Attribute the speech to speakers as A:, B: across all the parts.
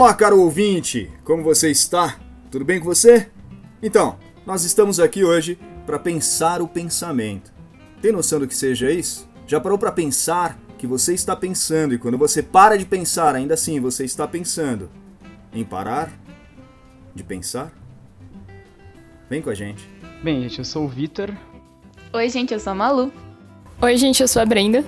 A: Olá, caro ouvinte, como você está? Tudo bem com você? Então, nós estamos aqui hoje para pensar o pensamento. Tem noção do que seja isso? Já parou para pensar que você está pensando e quando você para de pensar, ainda assim você está pensando em parar de pensar? Vem com a gente.
B: Bem, gente, eu sou o Vitor.
C: Oi, gente, eu sou a Malu.
D: Oi, gente, eu sou a Brenda.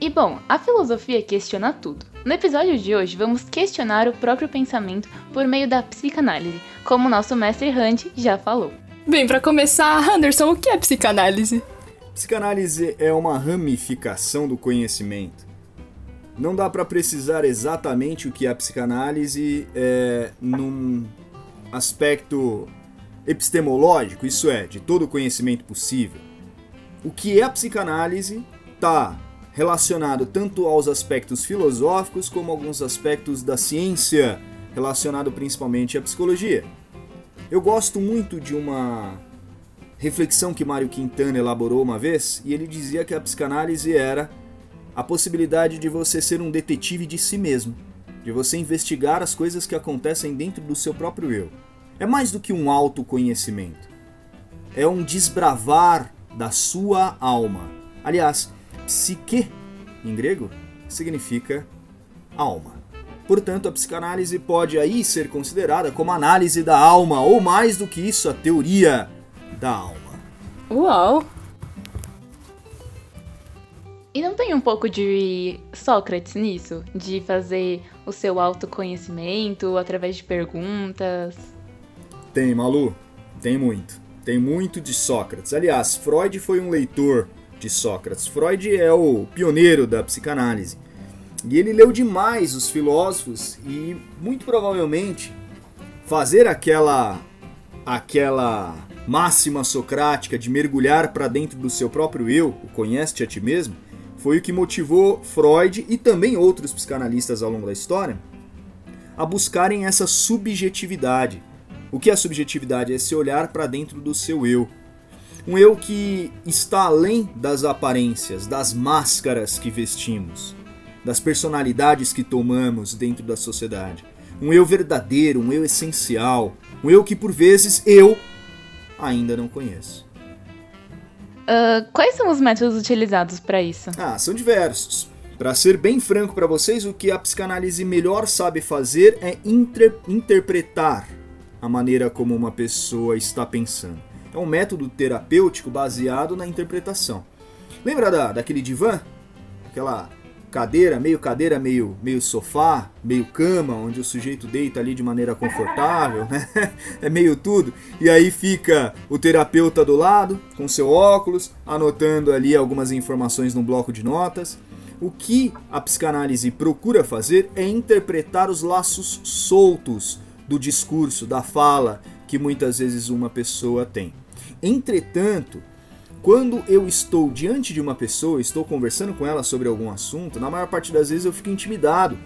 C: E bom, a filosofia questiona tudo. No episódio de hoje, vamos questionar o próprio pensamento por meio da psicanálise, como nosso mestre Hunt já falou.
D: Bem, para começar, Anderson, o que é psicanálise?
A: Psicanálise é uma ramificação do conhecimento. Não dá para precisar exatamente o que é a psicanálise é, num aspecto epistemológico, isso é, de todo o conhecimento possível. O que é a psicanálise está relacionado tanto aos aspectos filosóficos como alguns aspectos da ciência, relacionado principalmente à psicologia. Eu gosto muito de uma reflexão que Mário Quintana elaborou uma vez, e ele dizia que a psicanálise era a possibilidade de você ser um detetive de si mesmo, de você investigar as coisas que acontecem dentro do seu próprio eu. É mais do que um autoconhecimento. É um desbravar da sua alma. Aliás, psique, em grego, significa alma. Portanto, a psicanálise pode aí ser considerada como análise da alma, ou mais do que isso, a teoria da alma.
D: Uau!
C: E não tem um pouco de Sócrates nisso? De fazer o seu autoconhecimento através de perguntas?
A: Tem, Malu. Tem muito. Tem muito de Sócrates. Aliás, Freud foi um leitor de Sócrates. Freud é o pioneiro da psicanálise. E ele leu demais os filósofos e muito provavelmente fazer aquela aquela máxima socrática de mergulhar para dentro do seu próprio eu, o conhece-te a ti mesmo, foi o que motivou Freud e também outros psicanalistas ao longo da história a buscarem essa subjetividade. O que é subjetividade? É esse olhar para dentro do seu eu, um eu que está além das aparências, das máscaras que vestimos, das personalidades que tomamos dentro da sociedade. Um eu verdadeiro, um eu essencial, um eu que por vezes eu ainda não conheço.
C: Uh, quais são os métodos utilizados para isso?
A: Ah, são diversos. Para ser bem franco para vocês, o que a psicanálise melhor sabe fazer é inter interpretar a maneira como uma pessoa está pensando. É um método terapêutico baseado na interpretação. Lembra da, daquele divã? Aquela cadeira, meio cadeira, meio, meio sofá, meio cama, onde o sujeito deita ali de maneira confortável, né? É meio tudo. E aí fica o terapeuta do lado, com seu óculos, anotando ali algumas informações num bloco de notas. O que a psicanálise procura fazer é interpretar os laços soltos do discurso, da fala que muitas vezes uma pessoa tem. Entretanto, quando eu estou diante de uma pessoa, estou conversando com ela sobre algum assunto, na maior parte das vezes eu fico intimidado,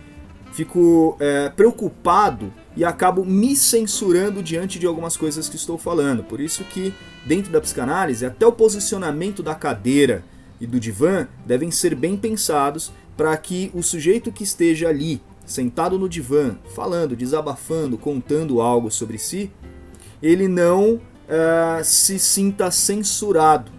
A: fico é, preocupado e acabo me censurando diante de algumas coisas que estou falando. Por isso que dentro da psicanálise, até o posicionamento da cadeira e do divã devem ser bem pensados para que o sujeito que esteja ali, sentado no divã, falando, desabafando, contando algo sobre si, ele não uh, se sinta censurado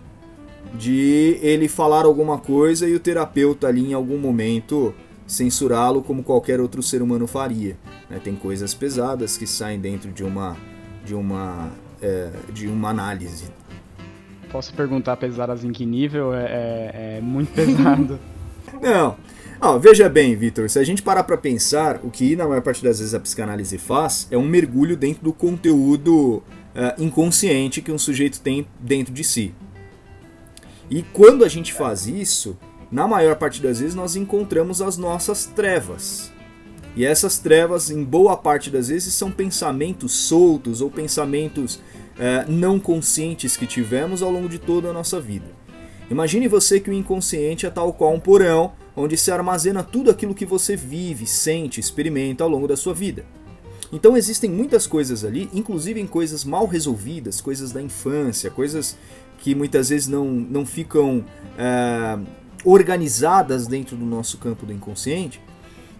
A: de ele falar alguma coisa e o terapeuta ali em algum momento censurá-lo como qualquer outro ser humano faria. Né? Tem coisas pesadas que saem dentro de uma de uma é, de uma análise.
B: Posso perguntar pesadas em que nível? É, é, é muito pesado.
A: Não. Ah, veja bem, Vitor, se a gente parar para pensar, o que na maior parte das vezes a psicanálise faz é um mergulho dentro do conteúdo uh, inconsciente que um sujeito tem dentro de si. E quando a gente faz isso, na maior parte das vezes nós encontramos as nossas trevas. E essas trevas, em boa parte das vezes, são pensamentos soltos ou pensamentos uh, não conscientes que tivemos ao longo de toda a nossa vida. Imagine você que o inconsciente é tal qual um porão onde se armazena tudo aquilo que você vive, sente, experimenta ao longo da sua vida. Então existem muitas coisas ali, inclusive em coisas mal resolvidas, coisas da infância, coisas que muitas vezes não, não ficam é, organizadas dentro do nosso campo do inconsciente,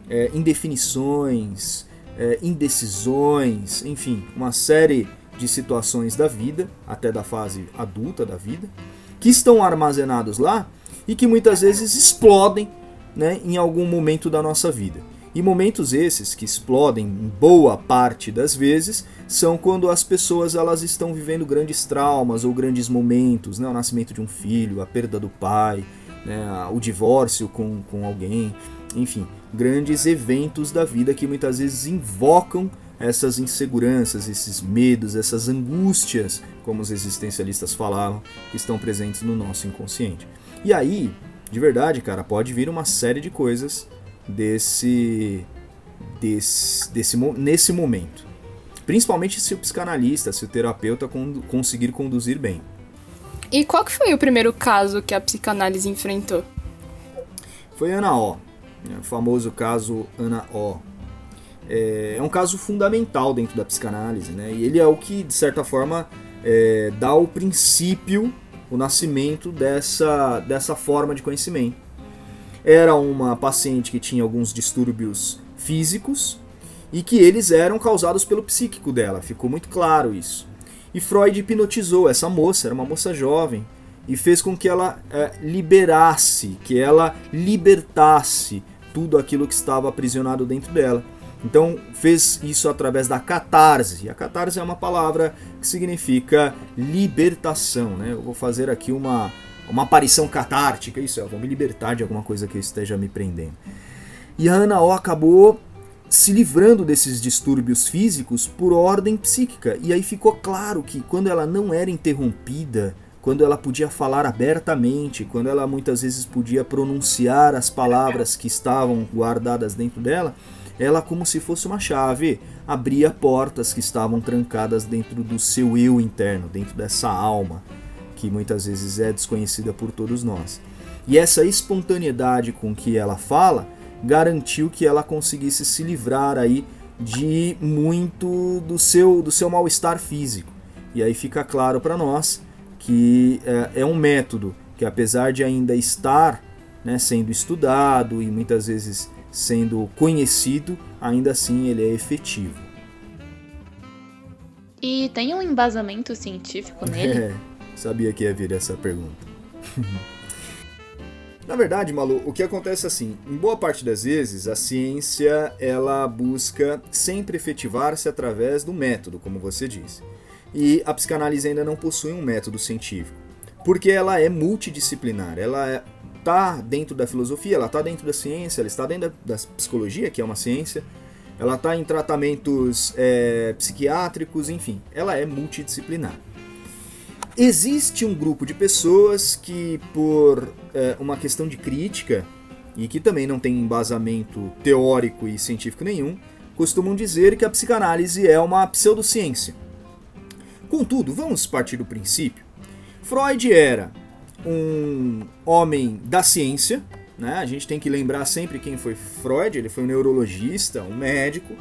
A: é, indefinições, é, indecisões, enfim, uma série de situações da vida, até da fase adulta da vida, que estão armazenados lá e que muitas vezes explodem né, em algum momento da nossa vida. E momentos esses que explodem em boa parte das vezes são quando as pessoas elas estão vivendo grandes traumas ou grandes momentos, né? o nascimento de um filho, a perda do pai, né? o divórcio com, com alguém, enfim, grandes eventos da vida que muitas vezes invocam essas inseguranças, esses medos, essas angústias, como os existencialistas falavam, que estão presentes no nosso inconsciente. E aí, de verdade, cara, pode vir uma série de coisas desse, desse, desse nesse momento. Principalmente se o psicanalista, se o terapeuta conseguir conduzir bem.
D: E qual que foi o primeiro caso que a psicanálise enfrentou?
A: Foi Ana O, né, o famoso caso Ana O. É, é, um caso fundamental dentro da psicanálise, né? E ele é o que, de certa forma, é, dá o princípio, o nascimento dessa, dessa forma de conhecimento. Era uma paciente que tinha alguns distúrbios físicos e que eles eram causados pelo psíquico dela, ficou muito claro isso. E Freud hipnotizou essa moça, era uma moça jovem, e fez com que ela é, liberasse, que ela libertasse tudo aquilo que estava aprisionado dentro dela. Então fez isso através da catarse. A catarse é uma palavra que significa libertação. Né? Eu vou fazer aqui uma, uma aparição catártica, isso é, eu vou me libertar de alguma coisa que esteja me prendendo. E a Ana O acabou se livrando desses distúrbios físicos por ordem psíquica. E aí ficou claro que quando ela não era interrompida, quando ela podia falar abertamente, quando ela muitas vezes podia pronunciar as palavras que estavam guardadas dentro dela, ela, como se fosse uma chave, abria portas que estavam trancadas dentro do seu eu interno, dentro dessa alma que muitas vezes é desconhecida por todos nós. E essa espontaneidade com que ela fala garantiu que ela conseguisse se livrar aí de muito do seu do seu mal-estar físico. E aí fica claro para nós que é, é, um método que apesar de ainda estar né, sendo estudado e muitas vezes sendo conhecido, ainda assim ele é efetivo.
C: E tem um embasamento científico nele?
A: É. Sabia que ia vir essa pergunta. Na verdade, Malu, o que acontece assim, em boa parte das vezes, a ciência ela busca sempre efetivar-se através do método, como você disse. E a psicanálise ainda não possui um método científico, porque ela é multidisciplinar, ela está é, dentro da filosofia, ela está dentro da ciência, ela está dentro da, da psicologia, que é uma ciência, ela está em tratamentos é, psiquiátricos, enfim, ela é multidisciplinar. Existe um grupo de pessoas que, por é, uma questão de crítica, e que também não tem embasamento teórico e científico nenhum, costumam dizer que a psicanálise é uma pseudociência. Contudo, vamos partir do princípio. Freud era um homem da ciência, né? a gente tem que lembrar sempre quem foi Freud, ele foi um neurologista, um médico,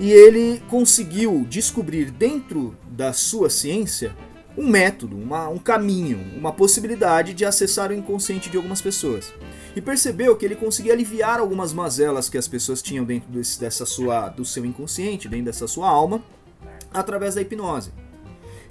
A: e ele conseguiu descobrir dentro da sua ciência um método, uma, um caminho, uma possibilidade de acessar o inconsciente de algumas pessoas. E percebeu que ele conseguia aliviar algumas mazelas que as pessoas tinham dentro desse, dessa sua, do seu inconsciente, dentro dessa sua alma, através da hipnose.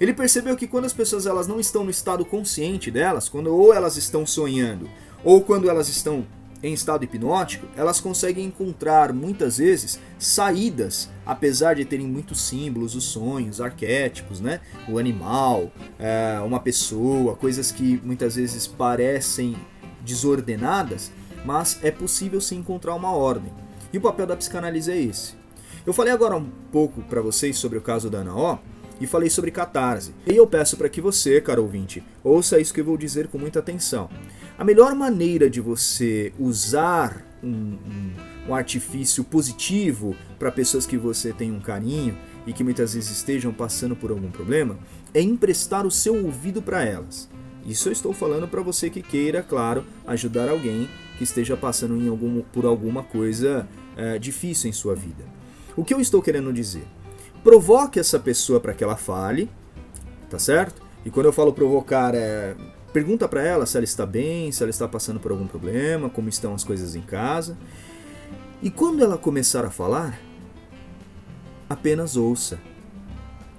A: Ele percebeu que quando as pessoas elas não estão no estado consciente delas, quando ou elas estão sonhando, ou quando elas estão em estado hipnótico, elas conseguem encontrar muitas vezes saídas, apesar de terem muitos símbolos, os sonhos, arquétipos, né? O animal, é, uma pessoa, coisas que muitas vezes parecem desordenadas, mas é possível se encontrar uma ordem. E o papel da psicanálise é esse. Eu falei agora um pouco para vocês sobre o caso da Ana O, e falei sobre catarse. E eu peço para que você, caro ouvinte, ouça isso que eu vou dizer com muita atenção. A melhor maneira de você usar um, um, um artifício positivo para pessoas que você tem um carinho e que muitas vezes estejam passando por algum problema é emprestar o seu ouvido para elas. Isso eu estou falando para você que queira, claro, ajudar alguém que esteja passando algum, por alguma coisa é, difícil em sua vida. O que eu estou querendo dizer? Provoque essa pessoa para que ela fale, tá certo? E quando eu falo provocar, é Pergunta para ela se ela está bem, se ela está passando por algum problema, como estão as coisas em casa. E quando ela começar a falar, apenas ouça.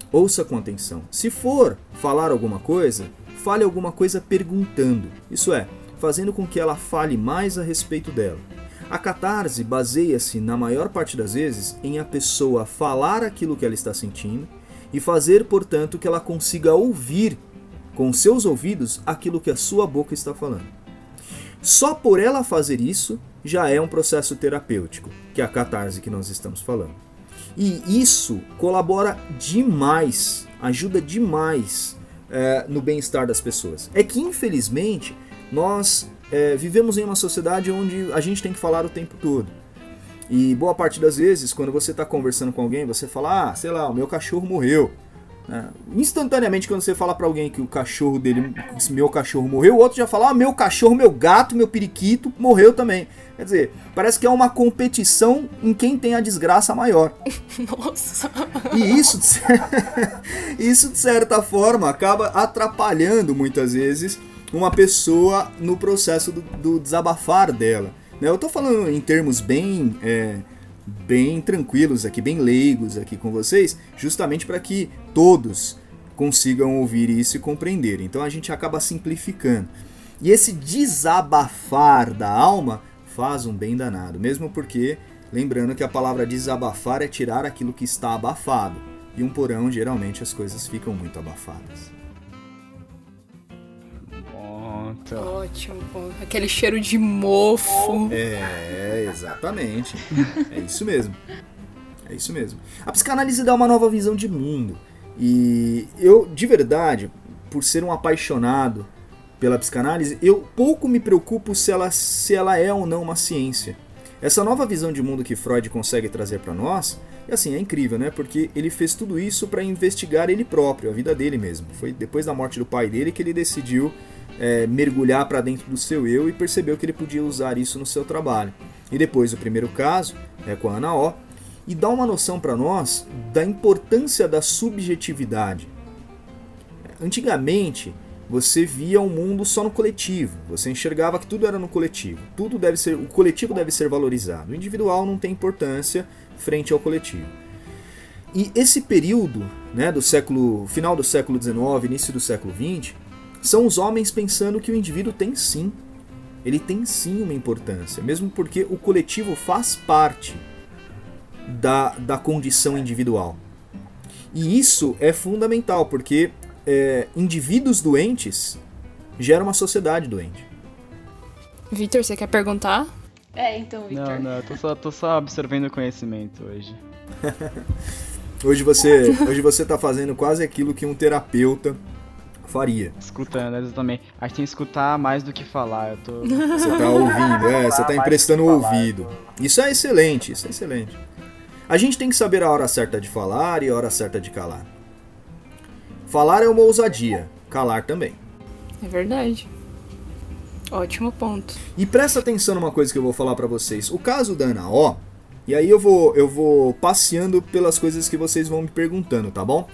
A: Ouça com atenção. Se for falar alguma coisa, fale alguma coisa perguntando. Isso é, fazendo com que ela fale mais a respeito dela. A catarse baseia-se, na maior parte das vezes, em a pessoa falar aquilo que ela está sentindo e fazer, portanto, que ela consiga ouvir com seus ouvidos aquilo que a sua boca está falando. Só por ela fazer isso já é um processo terapêutico, que é a catarse que nós estamos falando. E isso colabora demais, ajuda demais é, no bem-estar das pessoas. É que, infelizmente, nós é, vivemos em uma sociedade onde a gente tem que falar o tempo todo. E boa parte das vezes, quando você está conversando com alguém, você fala, ah, sei lá, o meu cachorro morreu. É, instantaneamente, quando você fala para alguém que o cachorro dele, meu cachorro morreu, o outro já fala, ah, meu cachorro, meu gato, meu periquito morreu também. Quer dizer, parece que é uma competição em quem tem a desgraça maior.
D: Nossa.
A: E isso, isso de certa forma acaba atrapalhando muitas vezes uma pessoa no processo do, do desabafar dela. Né? Eu estou falando em termos bem, é, bem tranquilos aqui, bem leigos aqui com vocês, justamente para que todos consigam ouvir isso e compreender. Então a gente acaba simplificando. E esse desabafar da alma faz um bem danado, mesmo porque, lembrando que a palavra desabafar é tirar aquilo que está abafado. E um porão, geralmente, as coisas ficam muito abafadas.
D: Ótimo, ponto. Aquele cheiro de mofo.
A: É, exatamente. é isso mesmo. É isso mesmo. A psicanálise dá uma nova visão de mundo. E eu, de verdade, por ser um apaixonado pela psicanálise, eu pouco me preocupo se ela, se ela é ou não uma ciência. Essa nova visão de mundo que Freud consegue trazer para nós, é assim, é incrível, né? Porque ele fez tudo isso para investigar ele próprio, a vida dele mesmo. Foi depois da morte do pai dele que ele decidiu é, mergulhar para dentro do seu eu e percebeu que ele podia usar isso no seu trabalho. E depois o primeiro caso, é com a Ana O, e dá uma noção para nós da importância da subjetividade. Antigamente, você via o um mundo só no coletivo. Você enxergava que tudo era no coletivo. Tudo deve ser, o coletivo deve ser valorizado. O individual não tem importância frente ao coletivo. E esse período, né, do século final do século XIX, início do século XX, são os homens pensando que o indivíduo tem sim, ele tem sim uma importância, mesmo porque o coletivo faz parte da, da condição individual. E isso é fundamental, porque é, indivíduos doentes geram uma sociedade doente.
D: Vitor, você quer perguntar?
C: É, então, Vitor.
B: Não, não, eu tô só, tô só absorvendo conhecimento hoje.
A: hoje você hoje você tá fazendo quase aquilo que um terapeuta faria.
B: Escutando, exatamente. A gente tem que escutar mais do que falar. Eu tô...
A: Você tá ouvindo, é, você tá emprestando o ouvido. Isso é excelente, isso é excelente. A gente tem que saber a hora certa de falar e a hora certa de calar. Falar é uma ousadia, calar também.
D: É verdade. Ótimo ponto.
A: E presta atenção numa coisa que eu vou falar para vocês. O caso da Ana O, e aí eu vou, eu vou passeando pelas coisas que vocês vão me perguntando, tá bom?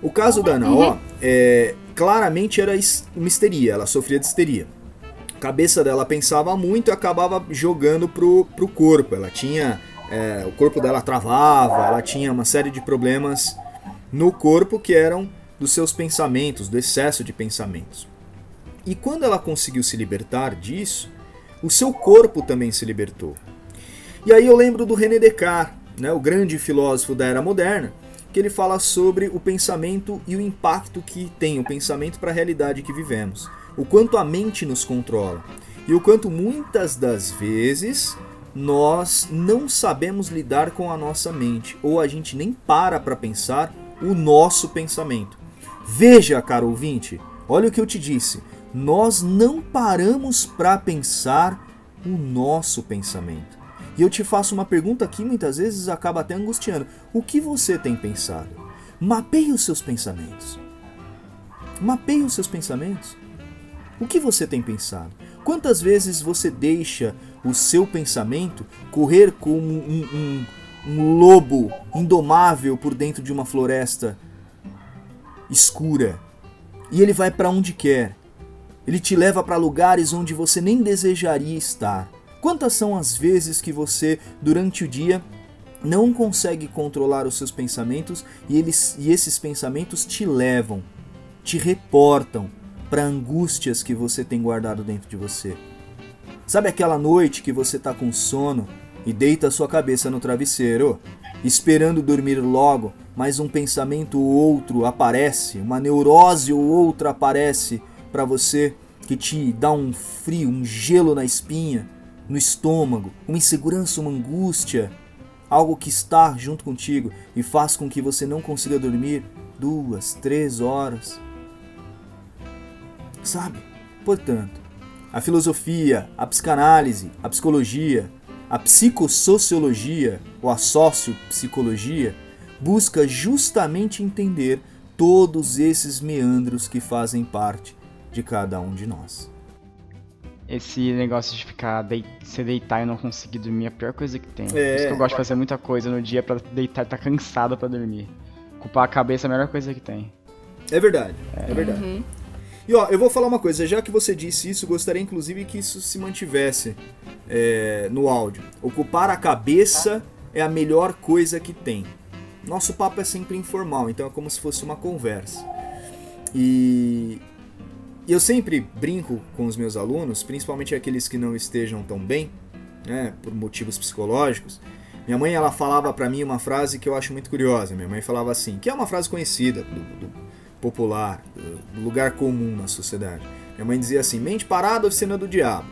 A: O caso da Ana O, é, claramente era uma histeria, ela sofria de histeria. A cabeça dela pensava muito e acabava jogando pro, pro corpo. Ela tinha é, o corpo dela travava, ela tinha uma série de problemas no corpo que eram dos seus pensamentos, do excesso de pensamentos. E quando ela conseguiu se libertar disso, o seu corpo também se libertou. E aí eu lembro do René Descartes, né, o grande filósofo da era moderna, que ele fala sobre o pensamento e o impacto que tem o pensamento para a realidade que vivemos. O quanto a mente nos controla. E o quanto muitas das vezes nós não sabemos lidar com a nossa mente, ou a gente nem para para pensar o nosso pensamento. Veja, caro ouvinte, olha o que eu te disse. Nós não paramos para pensar o nosso pensamento. E eu te faço uma pergunta que muitas vezes acaba até angustiando. O que você tem pensado? Mapeie os seus pensamentos. Mapeie os seus pensamentos. O que você tem pensado? Quantas vezes você deixa o seu pensamento correr como um, um, um lobo indomável por dentro de uma floresta escura? E ele vai para onde quer. Ele te leva para lugares onde você nem desejaria estar. Quantas são as vezes que você, durante o dia, não consegue controlar os seus pensamentos e, eles, e esses pensamentos te levam, te reportam para angústias que você tem guardado dentro de você. Sabe aquela noite que você está com sono e deita sua cabeça no travesseiro, esperando dormir logo, mas um pensamento ou outro aparece, uma neurose ou outra aparece para você que te dá um frio, um gelo na espinha, no estômago, uma insegurança, uma angústia, algo que está junto contigo e faz com que você não consiga dormir duas, três horas. Sabe? Portanto, a filosofia, a psicanálise, a psicologia, a psicossociologia ou a sociopsicologia busca justamente entender todos esses meandros que fazem parte de cada um de nós.
B: Esse negócio de ficar de... se deitar e não conseguir dormir é a pior coisa que tem. É. Por isso que eu gosto de fazer muita coisa no dia para deitar e estar tá cansado para dormir. Ocupar a cabeça é a melhor coisa que tem.
A: É verdade, é, é verdade. Uhum. E ó, eu vou falar uma coisa, já que você disse isso, gostaria inclusive que isso se mantivesse é, no áudio. Ocupar a cabeça é a melhor coisa que tem. Nosso papo é sempre informal, então é como se fosse uma conversa. E eu sempre brinco com os meus alunos, principalmente aqueles que não estejam tão bem, né, por motivos psicológicos. Minha mãe ela falava para mim uma frase que eu acho muito curiosa. Minha mãe falava assim, que é uma frase conhecida do, do popular, do lugar comum na sociedade. Minha mãe dizia assim: mente parada, oficina do diabo.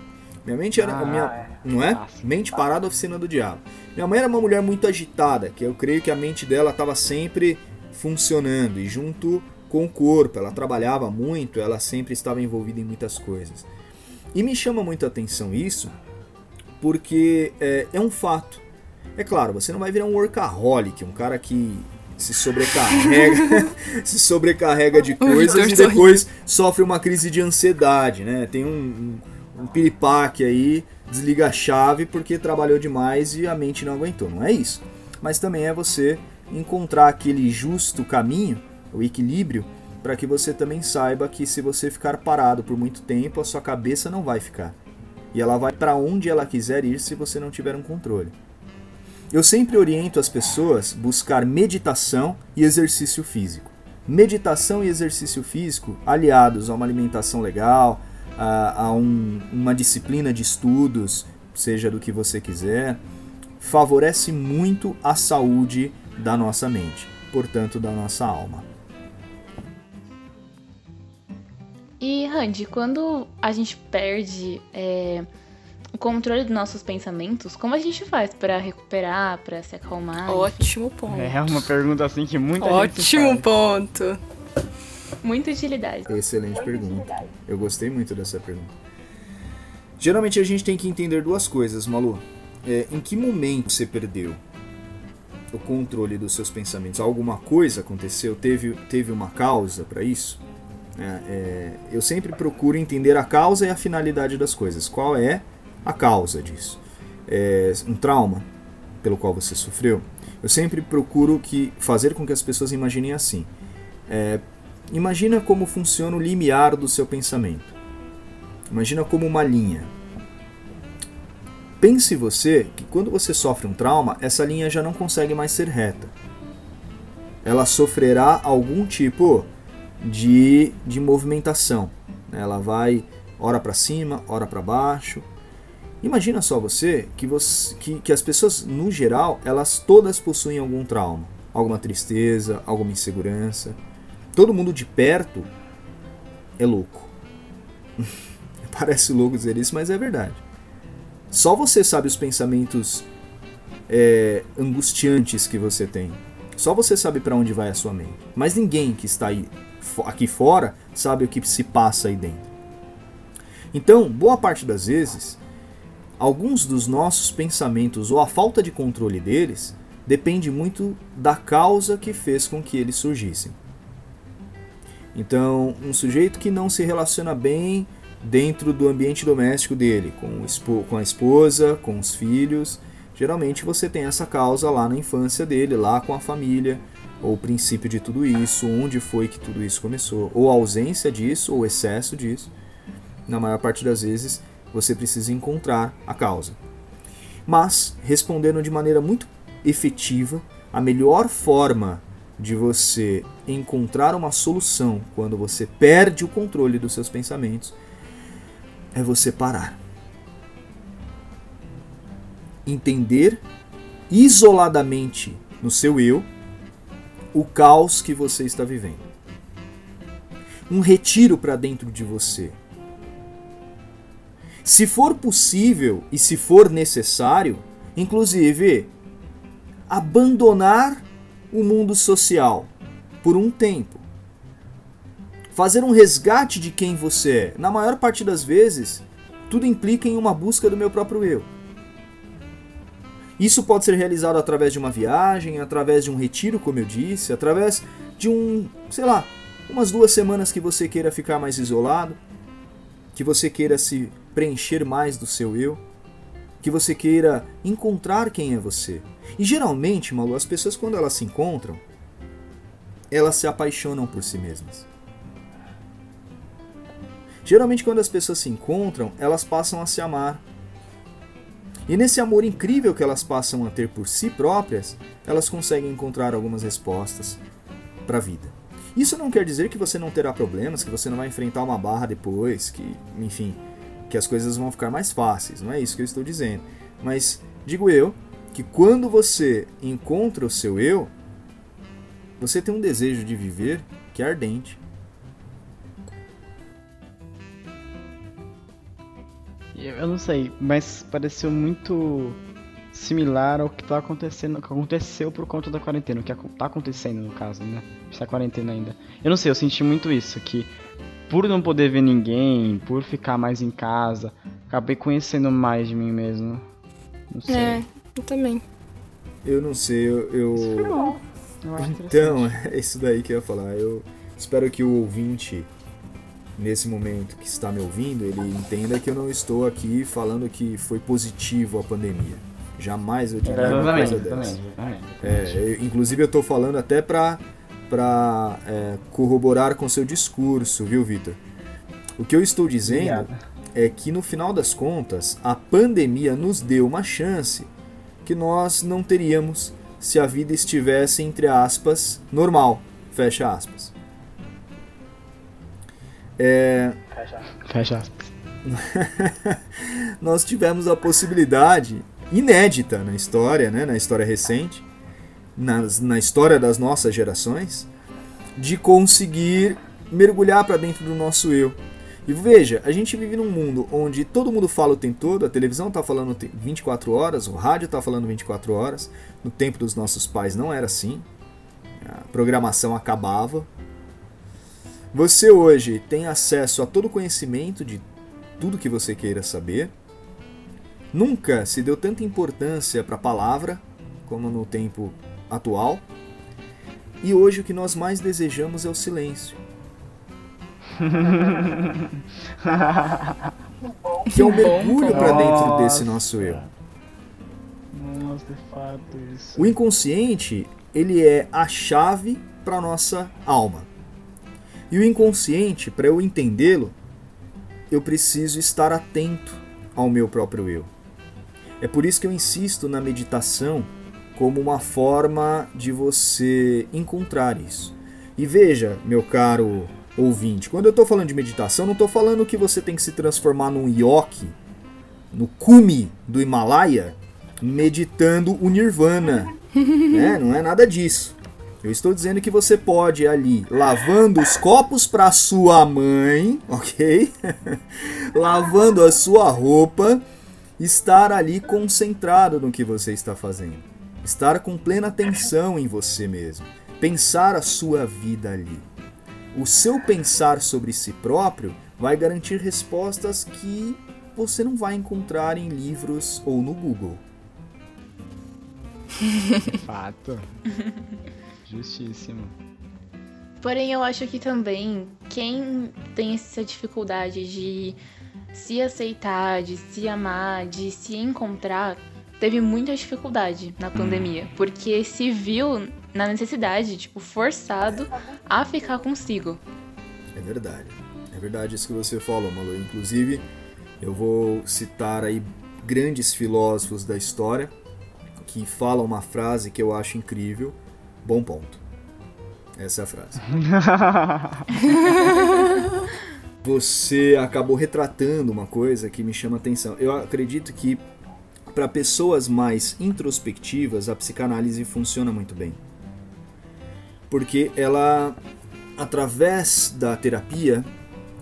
A: Minha mente era. Ah, minha, é. Não é? Mente parada, oficina do diabo. Minha mãe era uma mulher muito agitada, que eu creio que a mente dela estava sempre funcionando e junto com o corpo. Ela trabalhava muito, ela sempre estava envolvida em muitas coisas. E me chama muito a atenção isso, porque é, é um fato. É claro, você não vai virar um workaholic, um cara que se sobrecarrega, se sobrecarrega de coisas e depois sofre uma crise de ansiedade, né? Tem um, um, um piripaque aí, desliga a chave porque trabalhou demais e a mente não aguentou. Não é isso. Mas também é você encontrar aquele justo caminho, o equilíbrio, para que você também saiba que se você ficar parado por muito tempo, a sua cabeça não vai ficar. E ela vai para onde ela quiser ir se você não tiver um controle. Eu sempre oriento as pessoas buscar meditação e exercício físico. Meditação e exercício físico aliados a uma alimentação legal, a, a um, uma disciplina de estudos, seja do que você quiser, favorece muito a saúde da nossa mente, portanto, da nossa alma.
C: E, Randy, quando a gente perde é, o controle dos nossos pensamentos, como a gente faz para recuperar, para se acalmar?
D: Ótimo ponto.
B: É uma pergunta assim que muita
D: Ótimo gente Ótimo ponto.
C: Muita utilidade.
A: Excelente pergunta. Eu gostei muito dessa pergunta. Geralmente a gente tem que entender duas coisas, Malu. É, em que momento você perdeu o controle dos seus pensamentos? Alguma coisa aconteceu? Teve, teve uma causa para isso? É, é, eu sempre procuro entender a causa e a finalidade das coisas. Qual é a causa disso. É um trauma pelo qual você sofreu. Eu sempre procuro que fazer com que as pessoas imaginem assim. É, imagina como funciona o limiar do seu pensamento. Imagina como uma linha. Pense você que quando você sofre um trauma, essa linha já não consegue mais ser reta. Ela sofrerá algum tipo de, de movimentação. Ela vai ora para cima, ora para baixo, Imagina só você que, você que, que as pessoas, no geral, elas todas possuem algum trauma, alguma tristeza, alguma insegurança. Todo mundo de perto é louco. Parece louco dizer isso, mas é verdade. Só você sabe os pensamentos é, angustiantes que você tem. Só você sabe para onde vai a sua mente. Mas ninguém que está aí, aqui fora sabe o que se passa aí dentro. Então, boa parte das vezes, alguns dos nossos pensamentos ou a falta de controle deles depende muito da causa que fez com que eles surgissem. Então, um sujeito que não se relaciona bem dentro do ambiente doméstico dele, com, com a esposa, com os filhos, geralmente você tem essa causa lá na infância dele, lá com a família, ou o princípio de tudo isso, onde foi que tudo isso começou, ou a ausência disso, ou excesso disso. Na maior parte das vezes, você precisa encontrar a causa. Mas, respondendo de maneira muito efetiva, a melhor forma de você encontrar uma solução quando você perde o controle dos seus pensamentos é você parar. Entender isoladamente no seu eu o caos que você está vivendo. Um retiro para dentro de você. Se for possível e se for necessário, inclusive abandonar o mundo social por um tempo. Fazer um resgate de quem você é. Na maior parte das vezes, tudo implica em uma busca do meu próprio eu. Isso pode ser realizado através de uma viagem, através de um retiro, como eu disse, através de um, sei lá, umas duas semanas que você queira ficar mais isolado, que você queira se preencher mais do seu eu, que você queira encontrar quem é você. E geralmente, Malu, as pessoas quando elas se encontram, elas se apaixonam por si mesmas. Geralmente quando as pessoas se encontram, elas passam a se amar. E nesse amor incrível que elas passam a ter por si próprias, elas conseguem encontrar algumas respostas para a vida. Isso não quer dizer que você não terá problemas, que você não vai enfrentar uma barra depois, que, enfim, que as coisas vão ficar mais fáceis. Não é isso que eu estou dizendo. Mas digo eu que quando você encontra o seu eu, você tem um desejo de viver que é ardente.
B: Eu não sei, mas pareceu muito similar ao que tá acontecendo, que aconteceu por conta da quarentena, o que tá acontecendo no caso, né? Essa quarentena ainda. Eu não sei, eu senti muito isso, que por não poder ver ninguém, por ficar mais em casa, acabei conhecendo mais de mim mesmo. Não sei.
D: É, eu também.
A: Eu não sei, eu. eu...
D: Isso foi bom.
A: então, é isso daí que eu ia falar. Eu espero que o ouvinte, nesse momento que está me ouvindo, ele entenda que eu não estou aqui falando que foi positivo a pandemia. Jamais eu diria uma coisa dessa. É, eu, inclusive eu estou falando até para para é, corroborar com seu discurso, viu, Vitor? O que eu estou dizendo Obrigado. é que no final das contas a pandemia nos deu uma chance que nós não teríamos se a vida estivesse, entre aspas, normal. Fecha aspas. É...
B: Fecha aspas.
A: nós tivemos a possibilidade inédita na história, né, na história recente, nas, na história das nossas gerações, de conseguir mergulhar para dentro do nosso eu e veja, a gente vive num mundo onde todo mundo fala o tempo todo, a televisão está falando 24 horas, o rádio está falando 24 horas. No tempo dos nossos pais não era assim. A programação acabava. Você hoje tem acesso a todo o conhecimento de tudo que você queira saber. Nunca se deu tanta importância para a palavra como no tempo atual. E hoje o que nós mais desejamos é o silêncio. que é um mergulho para dentro desse nosso eu.
B: Nossa, de fato isso.
A: O inconsciente, ele é a chave para nossa alma. E o inconsciente, para eu entendê-lo, eu preciso estar atento ao meu próprio eu. É por isso que eu insisto na meditação como uma forma de você encontrar isso. E veja, meu caro ouvinte, quando eu estou falando de meditação, não estou falando que você tem que se transformar num yogi, no cume do Himalaia, meditando o nirvana. né? Não é nada disso. Eu estou dizendo que você pode ali, lavando os copos para sua mãe, ok? lavando a sua roupa, estar ali concentrado no que você está fazendo. Estar com plena atenção em você mesmo. Pensar a sua vida ali o seu pensar sobre si próprio vai garantir respostas que você não vai encontrar em livros ou no Google.
B: Fato. Justíssimo.
C: Porém, eu acho que também quem tem essa dificuldade de se aceitar, de se amar, de se encontrar, teve muita dificuldade na pandemia, hum. porque se viu na necessidade, tipo, forçado a ficar consigo.
A: É verdade. É verdade isso que você falou, Malu. Inclusive, eu vou citar aí grandes filósofos da história, que fala uma frase que eu acho incrível. Bom ponto. Essa é a frase. Você acabou retratando uma coisa que me chama atenção. Eu acredito que para pessoas mais introspectivas, a psicanálise funciona muito bem. Porque ela, através da terapia,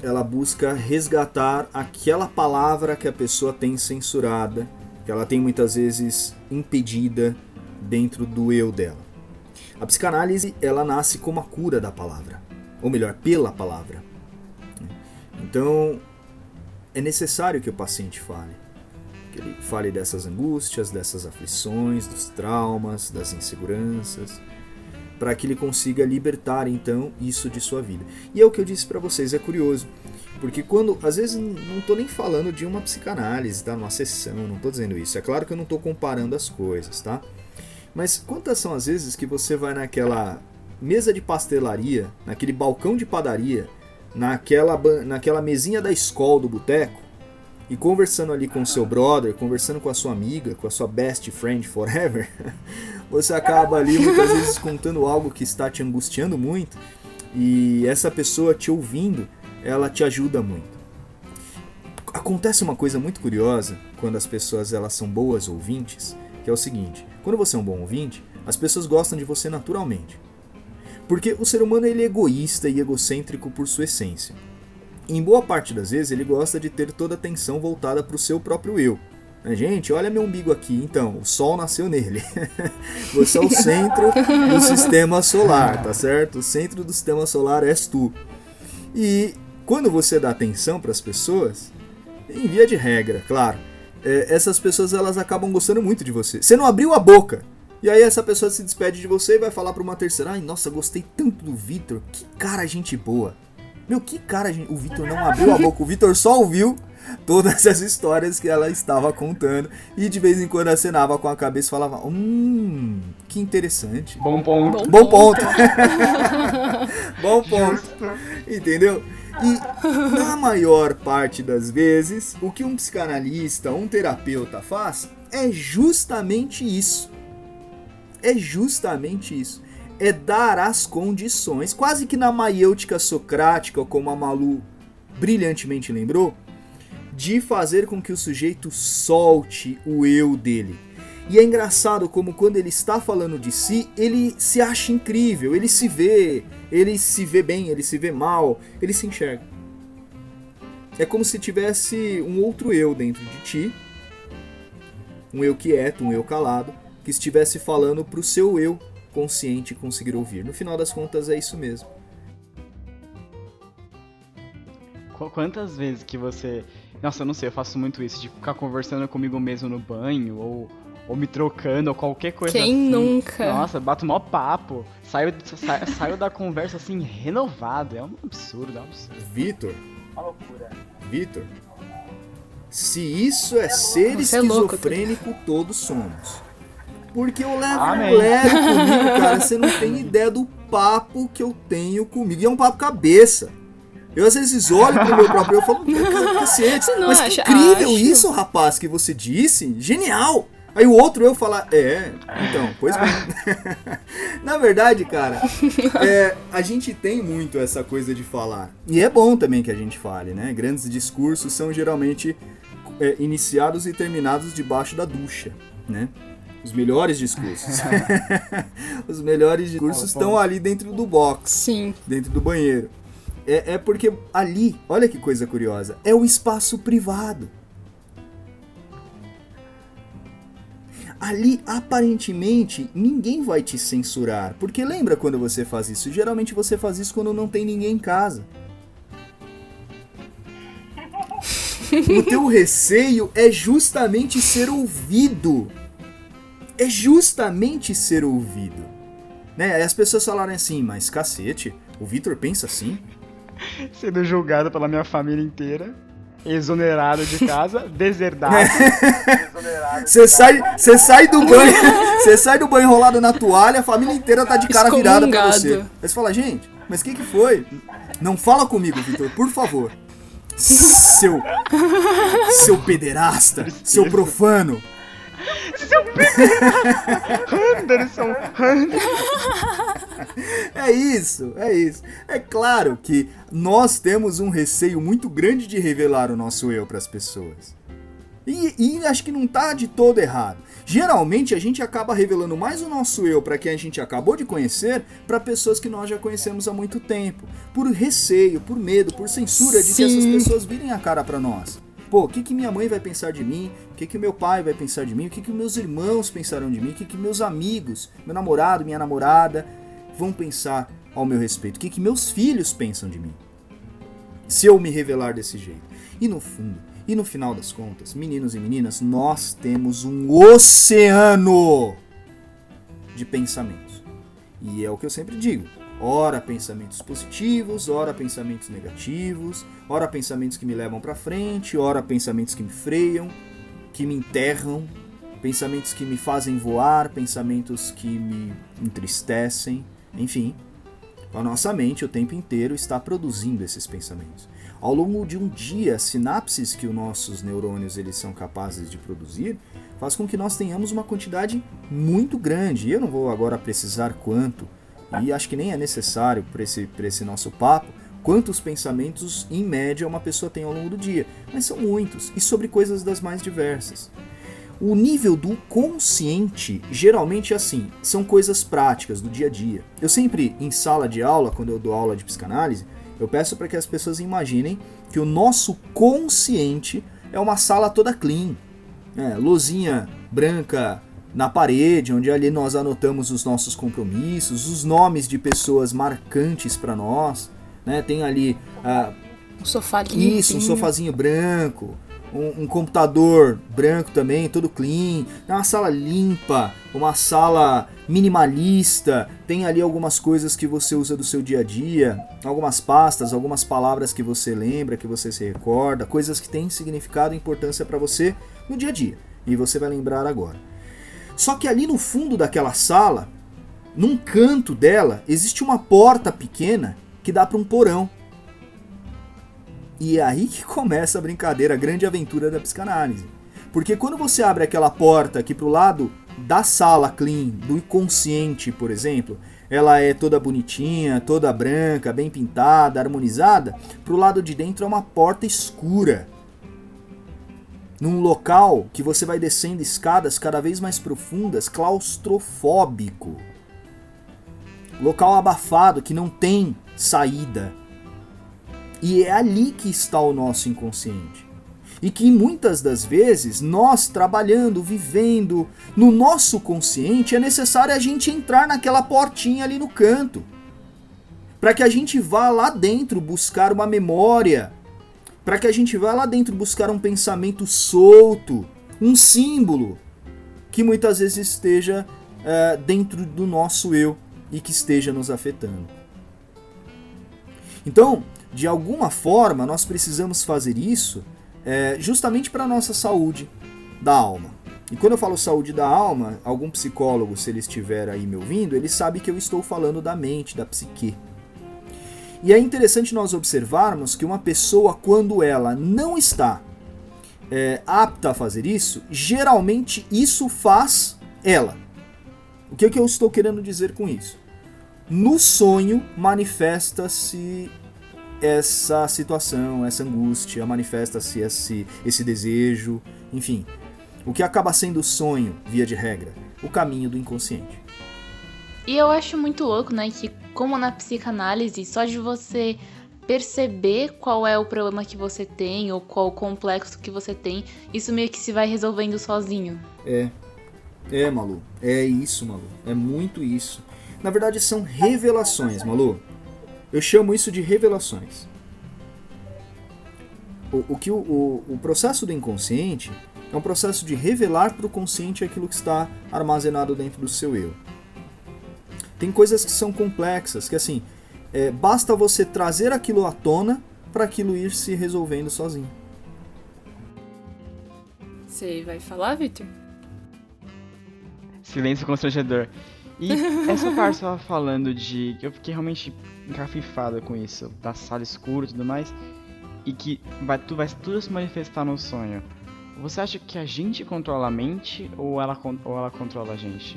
A: ela busca resgatar aquela palavra que a pessoa tem censurada, que ela tem muitas vezes impedida dentro do eu dela. A psicanálise, ela nasce como a cura da palavra, ou melhor, pela palavra. Então, é necessário que o paciente fale que ele fale dessas angústias, dessas aflições, dos traumas, das inseguranças, para que ele consiga libertar então isso de sua vida. E é o que eu disse para vocês, é curioso, porque quando, às vezes não estou nem falando de uma psicanálise, tá, numa sessão, não estou dizendo isso. É claro que eu não estou comparando as coisas, tá? Mas quantas são as vezes que você vai naquela mesa de pastelaria, naquele balcão de padaria, naquela, naquela mesinha da escola do boteco, e conversando ali com seu brother, conversando com a sua amiga, com a sua best friend forever, você acaba ali muitas vezes contando algo que está te angustiando muito e essa pessoa te ouvindo, ela te ajuda muito. Acontece uma coisa muito curiosa quando as pessoas elas são boas ouvintes, que é o seguinte: quando você é um bom ouvinte, as pessoas gostam de você naturalmente. Porque o ser humano ele é egoísta e egocêntrico por sua essência em boa parte das vezes ele gosta de ter toda a atenção voltada para o seu próprio eu. Né, gente, olha meu umbigo aqui, então, o Sol nasceu nele. Você é o centro do sistema solar, tá certo? O centro do sistema solar és tu. E quando você dá atenção para as pessoas, em via de regra, claro, é, essas pessoas elas acabam gostando muito de você. Você não abriu a boca, e aí essa pessoa se despede de você e vai falar para uma terceira: "Ai, nossa, gostei tanto do Vitor. Que cara gente boa". Meu, que cara, gente. O Vitor não abriu a boca, o Vitor só ouviu todas as histórias que ela estava contando e de vez em quando acenava com a cabeça e falava: Hum, que interessante.
B: Bom ponto.
A: Bom ponto. Bom ponto. Entendeu? E na maior parte das vezes, o que um psicanalista, um terapeuta faz é justamente isso. É justamente isso é dar as condições, quase que na maiêutica socrática, como a Malu brilhantemente lembrou, de fazer com que o sujeito solte o eu dele. E é engraçado como quando ele está falando de si, ele se acha incrível, ele se vê, ele se vê bem, ele se vê mal, ele se enxerga. É como se tivesse um outro eu dentro de ti, um eu quieto, um eu calado, que estivesse falando para o seu eu consciente conseguir ouvir. No final das contas é isso mesmo.
B: Quantas vezes que você. Nossa, eu não sei, eu faço muito isso, de ficar conversando comigo mesmo no banho, ou, ou me trocando, ou qualquer coisa
D: Quem
B: assim.
D: nunca?
B: Nossa, bato mó papo. Saio, sa, saio da conversa assim, renovado. É um absurdo, é um absurdo.
A: Vitor.
B: Uma loucura.
A: Vitor. Se isso é ser Você esquizofrênico, é louco, todos somos. Porque eu levo Amém. um leve comigo, cara. Você não tem ideia do papo que eu tenho comigo. E é um papo cabeça. Eu às vezes olho pro meu próprio eu falo, cacete, mas que incrível acho. isso, rapaz, que você disse. Genial! Aí o outro eu falar, é, então, pois bem. Na verdade, cara, é, a gente tem muito essa coisa de falar. E é bom também que a gente fale, né? Grandes discursos são geralmente é, iniciados e terminados debaixo da ducha, né? Os melhores discursos. Os melhores discursos estão ali dentro do box.
D: Sim.
A: Dentro do banheiro. É, é porque ali, olha que coisa curiosa, é o espaço privado. Ali aparentemente ninguém vai te censurar. Porque lembra quando você faz isso? Geralmente você faz isso quando não tem ninguém em casa. o teu receio é justamente ser ouvido é justamente ser ouvido. Né? Aí as pessoas falarem assim, mas cacete, o Vitor pensa assim?
B: Sendo julgado pela minha família inteira, exonerado de casa, deserdado.
A: Você sai, você sai do banho, você sai do banho enrolado na toalha, a família inteira tá de cara virada pra você. Aí você fala, gente, mas o que que foi? Não fala comigo, Vitor, por favor. Seu seu pederasta, seu profano.
B: Seu pico! Anderson!
A: é isso, é isso. É claro que nós temos um receio muito grande de revelar o nosso eu para as pessoas. E, e, acho que não tá de todo errado. Geralmente a gente acaba revelando mais o nosso eu para quem a gente acabou de conhecer para pessoas que nós já conhecemos há muito tempo, por receio, por medo, por censura de Sim. que essas pessoas virem a cara para nós. Pô, o que, que minha mãe vai pensar de mim? O que, que meu pai vai pensar de mim? O que, que meus irmãos pensarão de mim? O que, que meus amigos, meu namorado, minha namorada vão pensar ao meu respeito? O que, que meus filhos pensam de mim? Se eu me revelar desse jeito. E no fundo, e no final das contas, meninos e meninas, nós temos um oceano de pensamentos. E é o que eu sempre digo: ora pensamentos positivos, ora pensamentos negativos, ora pensamentos que me levam para frente, ora pensamentos que me freiam, que me enterram, pensamentos que me fazem voar, pensamentos que me entristecem, enfim. A nossa mente o tempo inteiro está produzindo esses pensamentos. Ao longo de um dia, as sinapses que os nossos neurônios eles são capazes de produzir faz com que nós tenhamos uma quantidade muito grande. E eu não vou agora precisar quanto, e acho que nem é necessário para esse, esse nosso papo, quantos pensamentos em média uma pessoa tem ao longo do dia, mas são muitos e sobre coisas das mais diversas. O nível do consciente geralmente é assim, são coisas práticas do dia a dia. Eu sempre em sala de aula, quando eu dou aula de psicanálise, eu peço para que as pessoas imaginem que o nosso consciente é uma sala toda clean, né? luzinha branca na parede, onde ali nós anotamos os nossos compromissos, os nomes de pessoas marcantes para nós, né? Tem ali uh,
D: um sofá.
A: Isso, um sofazinho branco, um, um, computador branco também, todo clean, é uma sala limpa, uma sala minimalista, tem ali algumas coisas que você usa do seu dia a dia, algumas pastas, algumas palavras que você lembra, que você se recorda, coisas que têm significado e importância para você no dia a dia, e você vai lembrar agora. Só que ali no fundo daquela sala, num canto dela, existe uma porta pequena que dá para um porão. E é aí que começa a brincadeira, a grande aventura da psicanálise. Porque quando você abre aquela porta aqui pro lado da sala clean, do inconsciente, por exemplo, ela é toda bonitinha, toda branca, bem pintada, harmonizada, pro lado de dentro é uma porta escura. Num local que você vai descendo escadas cada vez mais profundas, claustrofóbico. Local abafado que não tem saída e é ali que está o nosso inconsciente. E que muitas das vezes nós trabalhando, vivendo no nosso consciente, é necessário a gente entrar naquela portinha ali no canto. Para que a gente vá lá dentro buscar uma memória, para que a gente vá lá dentro buscar um pensamento solto, um símbolo que muitas vezes esteja uh, dentro do nosso eu e que esteja nos afetando. Então, de alguma forma, nós precisamos fazer isso é, justamente para a nossa saúde da alma. E quando eu falo saúde da alma, algum psicólogo, se ele estiver aí me ouvindo, ele sabe que eu estou falando da mente, da psique. E é interessante nós observarmos que uma pessoa, quando ela não está é, apta a fazer isso, geralmente isso faz ela. O que, é que eu estou querendo dizer com isso? No sonho manifesta-se essa situação, essa angústia, manifesta-se esse, esse desejo, enfim. O que acaba sendo o sonho, via de regra? O caminho do inconsciente.
C: E eu acho muito louco, né, que como na psicanálise, só de você perceber qual é o problema que você tem ou qual o complexo que você tem, isso meio que se vai resolvendo sozinho.
A: É. É, Malu. É isso, Malu. É muito isso. Na verdade, são revelações, Malu. Eu chamo isso de revelações. O, o que o, o, o processo do inconsciente é um processo de revelar para o consciente aquilo que está armazenado dentro do seu eu. Tem coisas que são complexas, que assim, é, basta você trazer aquilo à tona para aquilo ir se resolvendo sozinho.
D: Você vai falar, Victor?
B: Silêncio constrangedor. E essa parte estava falando de que eu fiquei realmente encafifada com isso, da sala escura e tudo mais, e que vai, tu vai tudo se manifestar no sonho. Você acha que a gente controla a mente ou ela, ou ela controla a gente?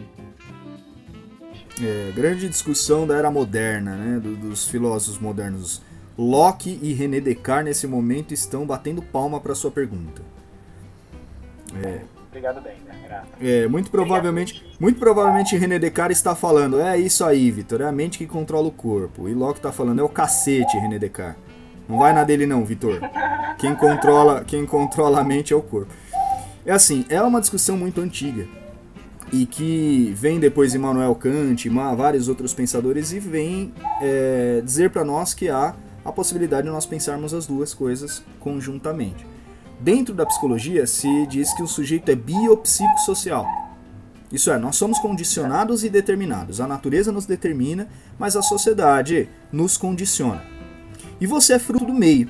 A: É, grande discussão da era moderna, né, do, dos filósofos modernos. Locke e René Descartes nesse momento estão batendo palma para sua pergunta.
E: É, Obrigado bem, né?
A: É, muito provavelmente, muito provavelmente René Descartes está falando, é isso aí, Vitor, é a mente que controla o corpo. E Locke está falando, é o cacete, René Descartes. Não vai na dele não, Vitor. Quem controla, quem controla a mente é o corpo. É assim, é uma discussão muito antiga e que vem depois de Immanuel Kant, vários outros pensadores e vem é, dizer para nós que há a possibilidade de nós pensarmos as duas coisas conjuntamente. Dentro da psicologia se diz que o sujeito é biopsicossocial. Isso é, nós somos condicionados e determinados. A natureza nos determina, mas a sociedade nos condiciona. E você é fruto do meio.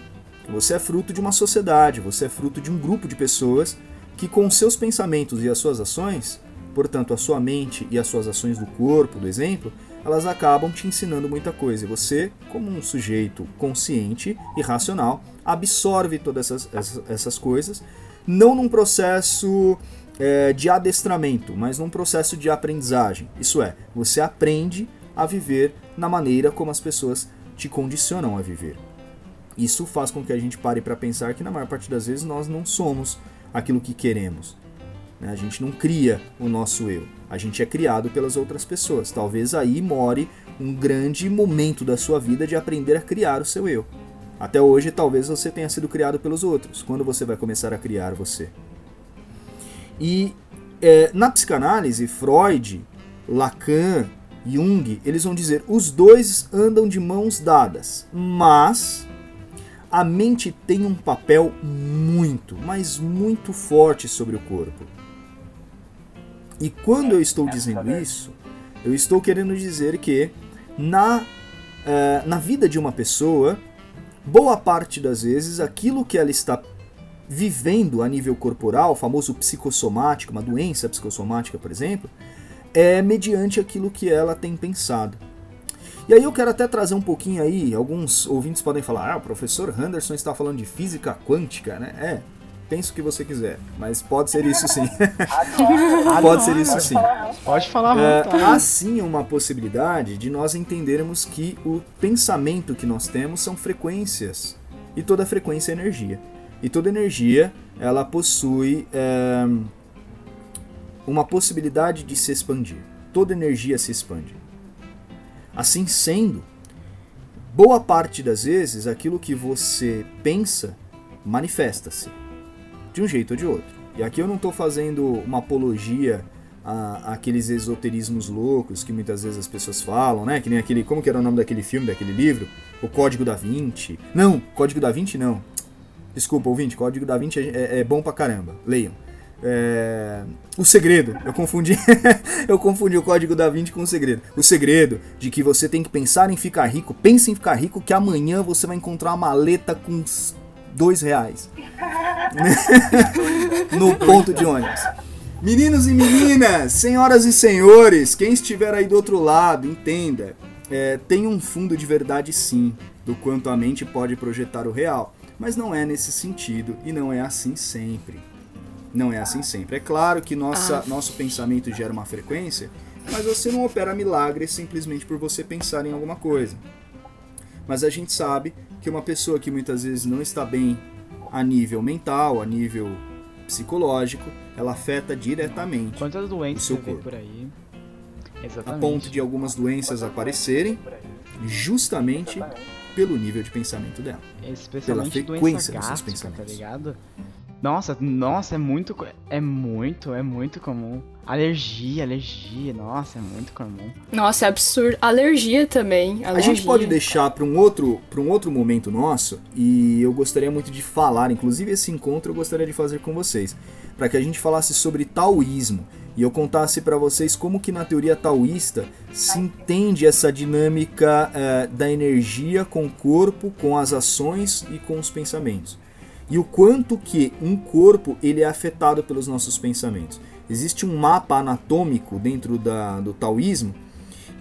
A: Você é fruto de uma sociedade, você é fruto de um grupo de pessoas que, com seus pensamentos e as suas ações, portanto, a sua mente e as suas ações do corpo, do exemplo, elas acabam te ensinando muita coisa. E você, como um sujeito consciente e racional, absorve todas essas, essas, essas coisas, não num processo é, de adestramento, mas num processo de aprendizagem. Isso é, você aprende a viver na maneira como as pessoas te condicionam a viver. Isso faz com que a gente pare para pensar que na maior parte das vezes nós não somos aquilo que queremos. Né? A gente não cria o nosso eu. A gente é criado pelas outras pessoas. Talvez aí more um grande momento da sua vida de aprender a criar o seu eu. Até hoje, talvez você tenha sido criado pelos outros. Quando você vai começar a criar você? E é, na psicanálise, Freud, Lacan, Jung, eles vão dizer os dois andam de mãos dadas, mas a mente tem um papel muito, mas muito forte sobre o corpo. E quando eu estou dizendo isso, eu estou querendo dizer que na, uh, na vida de uma pessoa, boa parte das vezes aquilo que ela está vivendo a nível corporal, o famoso psicossomático, uma doença psicossomática, por exemplo, é mediante aquilo que ela tem pensado. E aí eu quero até trazer um pouquinho aí, alguns ouvintes podem falar, ah, o professor Henderson está falando de física quântica, né? É, pensa o que você quiser, mas pode ser isso sim. pode ser isso sim.
B: Pode falar.
A: É, há sim uma possibilidade de nós entendermos que o pensamento que nós temos são frequências e toda frequência é energia. E toda energia ela possui é, uma possibilidade de se expandir. Toda energia se expande. Assim sendo, boa parte das vezes aquilo que você pensa manifesta-se de um jeito ou de outro. E aqui eu não estou fazendo uma apologia a, aqueles esoterismos loucos que muitas vezes as pessoas falam, né? Que nem aquele. Como que era o nome daquele filme, daquele livro? O Código da Vinci. Não, Código da Vinci não. Desculpa, ouvinte, Código da Vinci é, é, é bom pra caramba. Leiam. É... O segredo, eu confundi, eu confundi o código da Vinci com o segredo. O segredo de que você tem que pensar em ficar rico, pense em ficar rico, que amanhã você vai encontrar uma maleta com dois reais no ponto de ônibus. Meninos e meninas, senhoras e senhores, quem estiver aí do outro lado, entenda, é, tem um fundo de verdade sim, do quanto a mente pode projetar o real, mas não é nesse sentido e não é assim sempre. Não é assim sempre. É claro que nossa, ah. nosso pensamento gera uma frequência, mas você não opera milagres simplesmente por você pensar em alguma coisa. Mas a gente sabe que uma pessoa que muitas vezes não está bem a nível mental, a nível psicológico, ela afeta diretamente
B: Quantas doenças
A: o seu corpo.
B: por aí?
A: Exatamente. A ponto de algumas doenças aparecerem justamente pelo nível de pensamento dela.
B: Especialmente pela frequência gástrica, dos seus tá pensamentos. Tá ligado? Nossa, nossa, é muito, é muito, é muito comum. Alergia, alergia, nossa, é muito comum.
D: Nossa, é absurdo. Alergia também. Alergia.
A: A gente pode deixar para um outro, para um outro momento nosso e eu gostaria muito de falar, inclusive esse encontro eu gostaria de fazer com vocês, para que a gente falasse sobre taoísmo e eu contasse para vocês como que na teoria taoísta se entende essa dinâmica é, da energia com o corpo, com as ações e com os pensamentos e o quanto que um corpo ele é afetado pelos nossos pensamentos. Existe um mapa anatômico dentro da, do taoísmo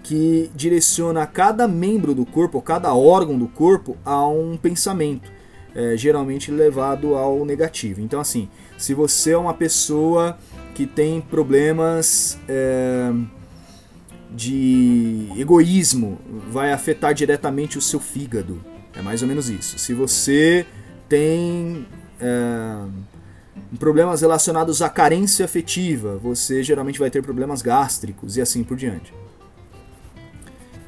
A: que direciona cada membro do corpo, cada órgão do corpo a um pensamento. é geralmente levado ao negativo. Então, assim, se você é uma pessoa que tem problemas é, de egoísmo, vai afetar diretamente o seu fígado. É mais ou menos isso. Se você tem é, problemas relacionados à carência afetiva, você geralmente vai ter problemas gástricos e assim por diante.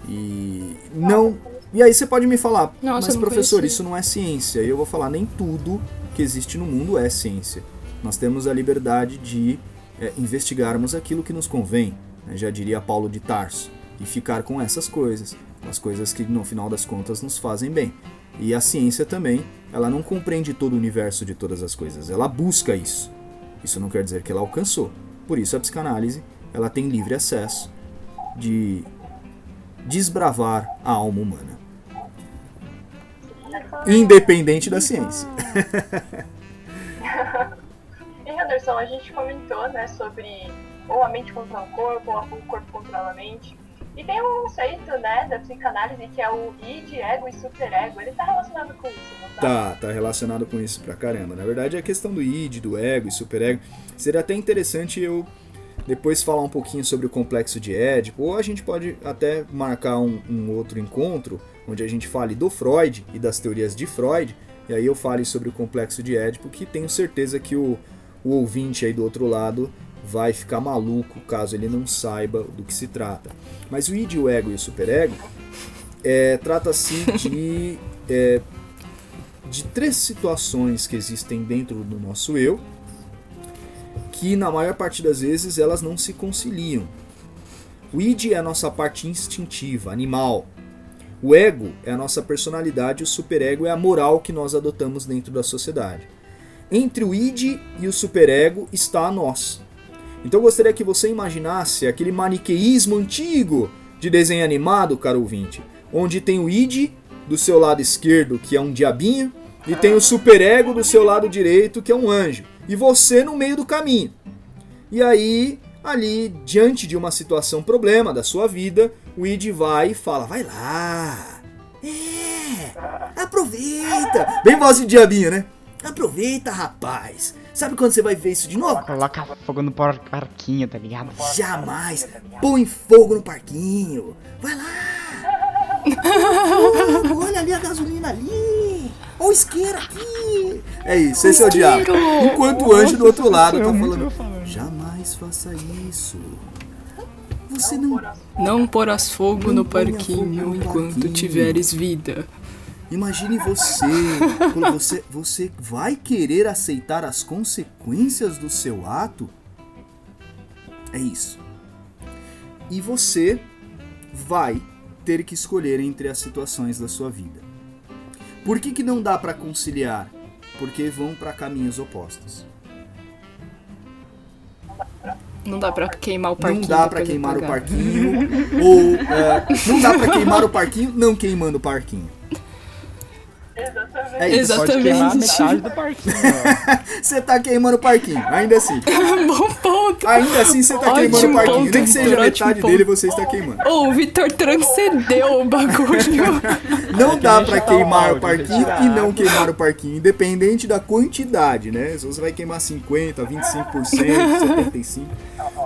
A: E não. E aí você pode me falar, Nossa, mas professor, isso não é ciência. E eu vou falar, nem tudo que existe no mundo é ciência. Nós temos a liberdade de é, investigarmos aquilo que nos convém, né? já diria Paulo de Tarso, e ficar com essas coisas, as coisas que no final das contas nos fazem bem. E a ciência também, ela não compreende todo o universo de todas as coisas, ela busca isso. Isso não quer dizer que ela alcançou. Por isso a psicanálise, ela tem livre acesso de desbravar a alma humana. Independente da ciência.
F: e Anderson, a gente comentou né, sobre ou a mente controla o corpo, ou o corpo controla a mente. E tem um conceito, né, da psicanálise que é o id, ego e superego. Ele tá relacionado com isso, não tá?
A: Tá, tá relacionado com isso pra caramba. Na verdade, a questão do id, do ego e superego, seria até interessante eu depois falar um pouquinho sobre o complexo de Édipo, ou a gente pode até marcar um, um outro encontro onde a gente fale do Freud e das teorias de Freud, e aí eu fale sobre o complexo de Édipo, que tenho certeza que o, o ouvinte aí do outro lado vai ficar maluco caso ele não saiba do que se trata. Mas o id, o ego e o superego é, trata-se de, é, de três situações que existem dentro do nosso eu, que na maior parte das vezes elas não se conciliam. O id é a nossa parte instintiva, animal. O ego é a nossa personalidade, o superego é a moral que nós adotamos dentro da sociedade. Entre o id e o superego está a nós. Então eu gostaria que você imaginasse aquele maniqueísmo antigo de desenho animado, caro ouvinte, onde tem o id do seu lado esquerdo, que é um diabinho, e tem o superego do seu lado direito, que é um anjo e você no meio do caminho. E aí, ali, diante de uma situação problema da sua vida, o Id vai e fala: vai lá, é, aproveita. Bem voz de diabinho, né? Aproveita, rapaz. Sabe quando você vai ver isso de novo?
B: Coloca fogo no parquinho, tá ligado?
A: Jamais. Põe fogo no parquinho. Vai lá. Fogo, olha ali a gasolina ali. Olha o isqueiro aqui. É isso, esse é o diabo. Enquanto o anjo do outro lado tá falando: Jamais faça isso.
D: Você não. Não porás fogo no parquinho enquanto tiveres vida.
A: Imagine você, quando você, você vai querer aceitar as consequências do seu ato. É isso. E você vai ter que escolher entre as situações da sua vida. Por que, que não dá para conciliar? Porque vão para caminhos opostos.
D: Não dá pra queimar o parquinho.
A: Não dá pra queimar o parquinho. ou é, não dá pra queimar o parquinho não queimando o parquinho.
F: Exatamente.
B: É isso, Exatamente. metade do parquinho.
A: você tá queimando o parquinho, ainda assim.
D: Bom ponto.
A: Ainda assim você tá ótimo queimando o parquinho. Ponto, Nem que seja metade ponto. dele, você está queimando.
D: Ô, oh, o Vitor transcendeu o bagulho.
A: Não dá pra queimar o parquinho e não queimar o parquinho, independente da quantidade, né? Se você vai queimar 50, 25%, 75%.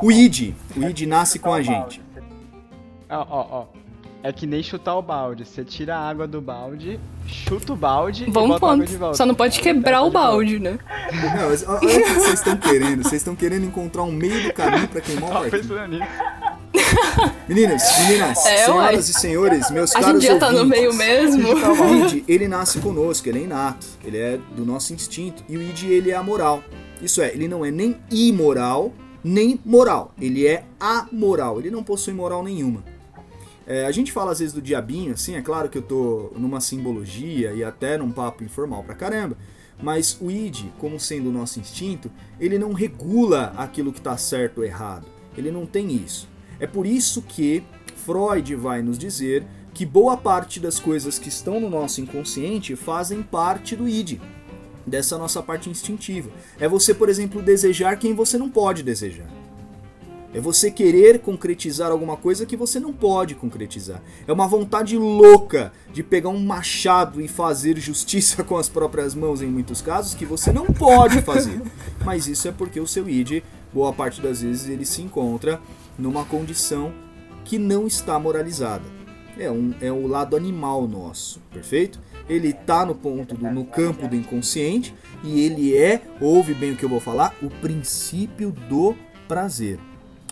A: O ID, o ID nasce com a gente.
B: Ó, ó, ó. É que nem chutar o balde. Você tira a água do balde, chuta o balde
D: Bom
B: e bota
D: ponto.
B: a água de volta.
D: Só não pode quebrar o balde, né?
A: Não, mas olha o que vocês estão querendo. Vocês estão querendo encontrar um meio do caminho pra queimar o parquinho. Meninas, meninas, é, senhoras uai. e senhores, meus
D: a
A: caros
D: ouvintes. A gente já
A: tá
D: no meio mesmo.
A: O id, ele nasce conosco, ele é inato. Ele é do nosso instinto. E o id, ele é amoral. Isso é, ele não é nem imoral, nem moral. Ele é amoral. Ele não possui moral nenhuma. É, a gente fala às vezes do diabinho, assim, é claro que eu tô numa simbologia e até num papo informal pra caramba, mas o id, como sendo o nosso instinto, ele não regula aquilo que está certo ou errado. Ele não tem isso. É por isso que Freud vai nos dizer que boa parte das coisas que estão no nosso inconsciente fazem parte do id, dessa nossa parte instintiva. É você, por exemplo, desejar quem você não pode desejar. É você querer concretizar alguma coisa que você não pode concretizar. É uma vontade louca de pegar um machado e fazer justiça com as próprias mãos em muitos casos que você não pode fazer. Mas isso é porque o seu id, boa parte das vezes, ele se encontra numa condição que não está moralizada. É, um, é o lado animal nosso, perfeito? Ele está no ponto do, no campo do inconsciente e ele é, ouve bem o que eu vou falar, o princípio do prazer.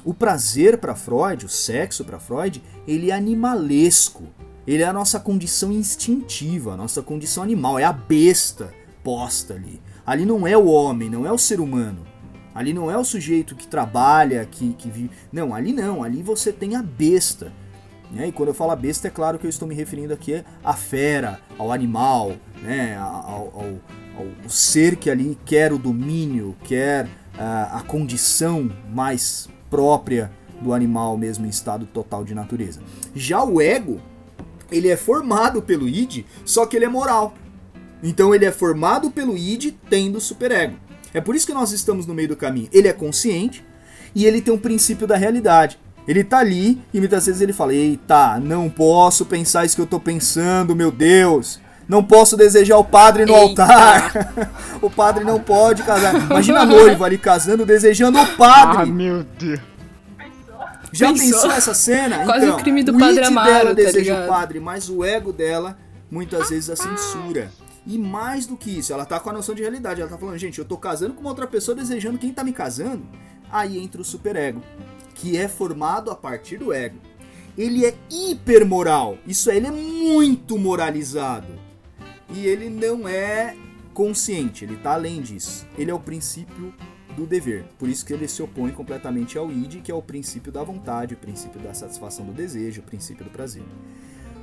A: O prazer para Freud, o sexo para Freud, ele é animalesco. Ele é a nossa condição instintiva, a nossa condição animal, é a besta posta ali. Ali não é o homem, não é o ser humano. Ali não é o sujeito que trabalha, que, que vive. Não, ali não, ali você tem a besta. Né? E quando eu falo besta, é claro que eu estou me referindo aqui à fera, ao animal, né? ao, ao, ao ser que ali quer o domínio, quer uh, a condição mais própria do animal mesmo em estado total de natureza. Já o ego, ele é formado pelo id, só que ele é moral. Então ele é formado pelo id tendo superego. É por isso que nós estamos no meio do caminho. Ele é consciente e ele tem um princípio da realidade. Ele tá ali e muitas vezes ele fala: Eita, não posso pensar isso que eu tô pensando, meu Deus. Não posso desejar o padre no Eita. altar. o padre não pode casar. Imagina a noiva ali casando, desejando o padre.
B: Ah, meu Deus.
A: Já pensou, pensou essa cena?
D: Quase então, o crime do padre Amaro,
A: dela
D: tá
A: deseja
D: ligado?
A: o padre, mas o ego dela muitas vezes a censura. E mais do que isso, ela tá com a noção de realidade. Ela tá falando, gente, eu tô casando com uma outra pessoa desejando quem tá me casando. Aí entra o superego, que é formado a partir do ego. Ele é hipermoral. Isso é, ele é muito moralizado e ele não é consciente, ele está além disso. Ele é o princípio do dever. Por isso que ele se opõe completamente ao id, que é o princípio da vontade, o princípio da satisfação do desejo, o princípio do prazer.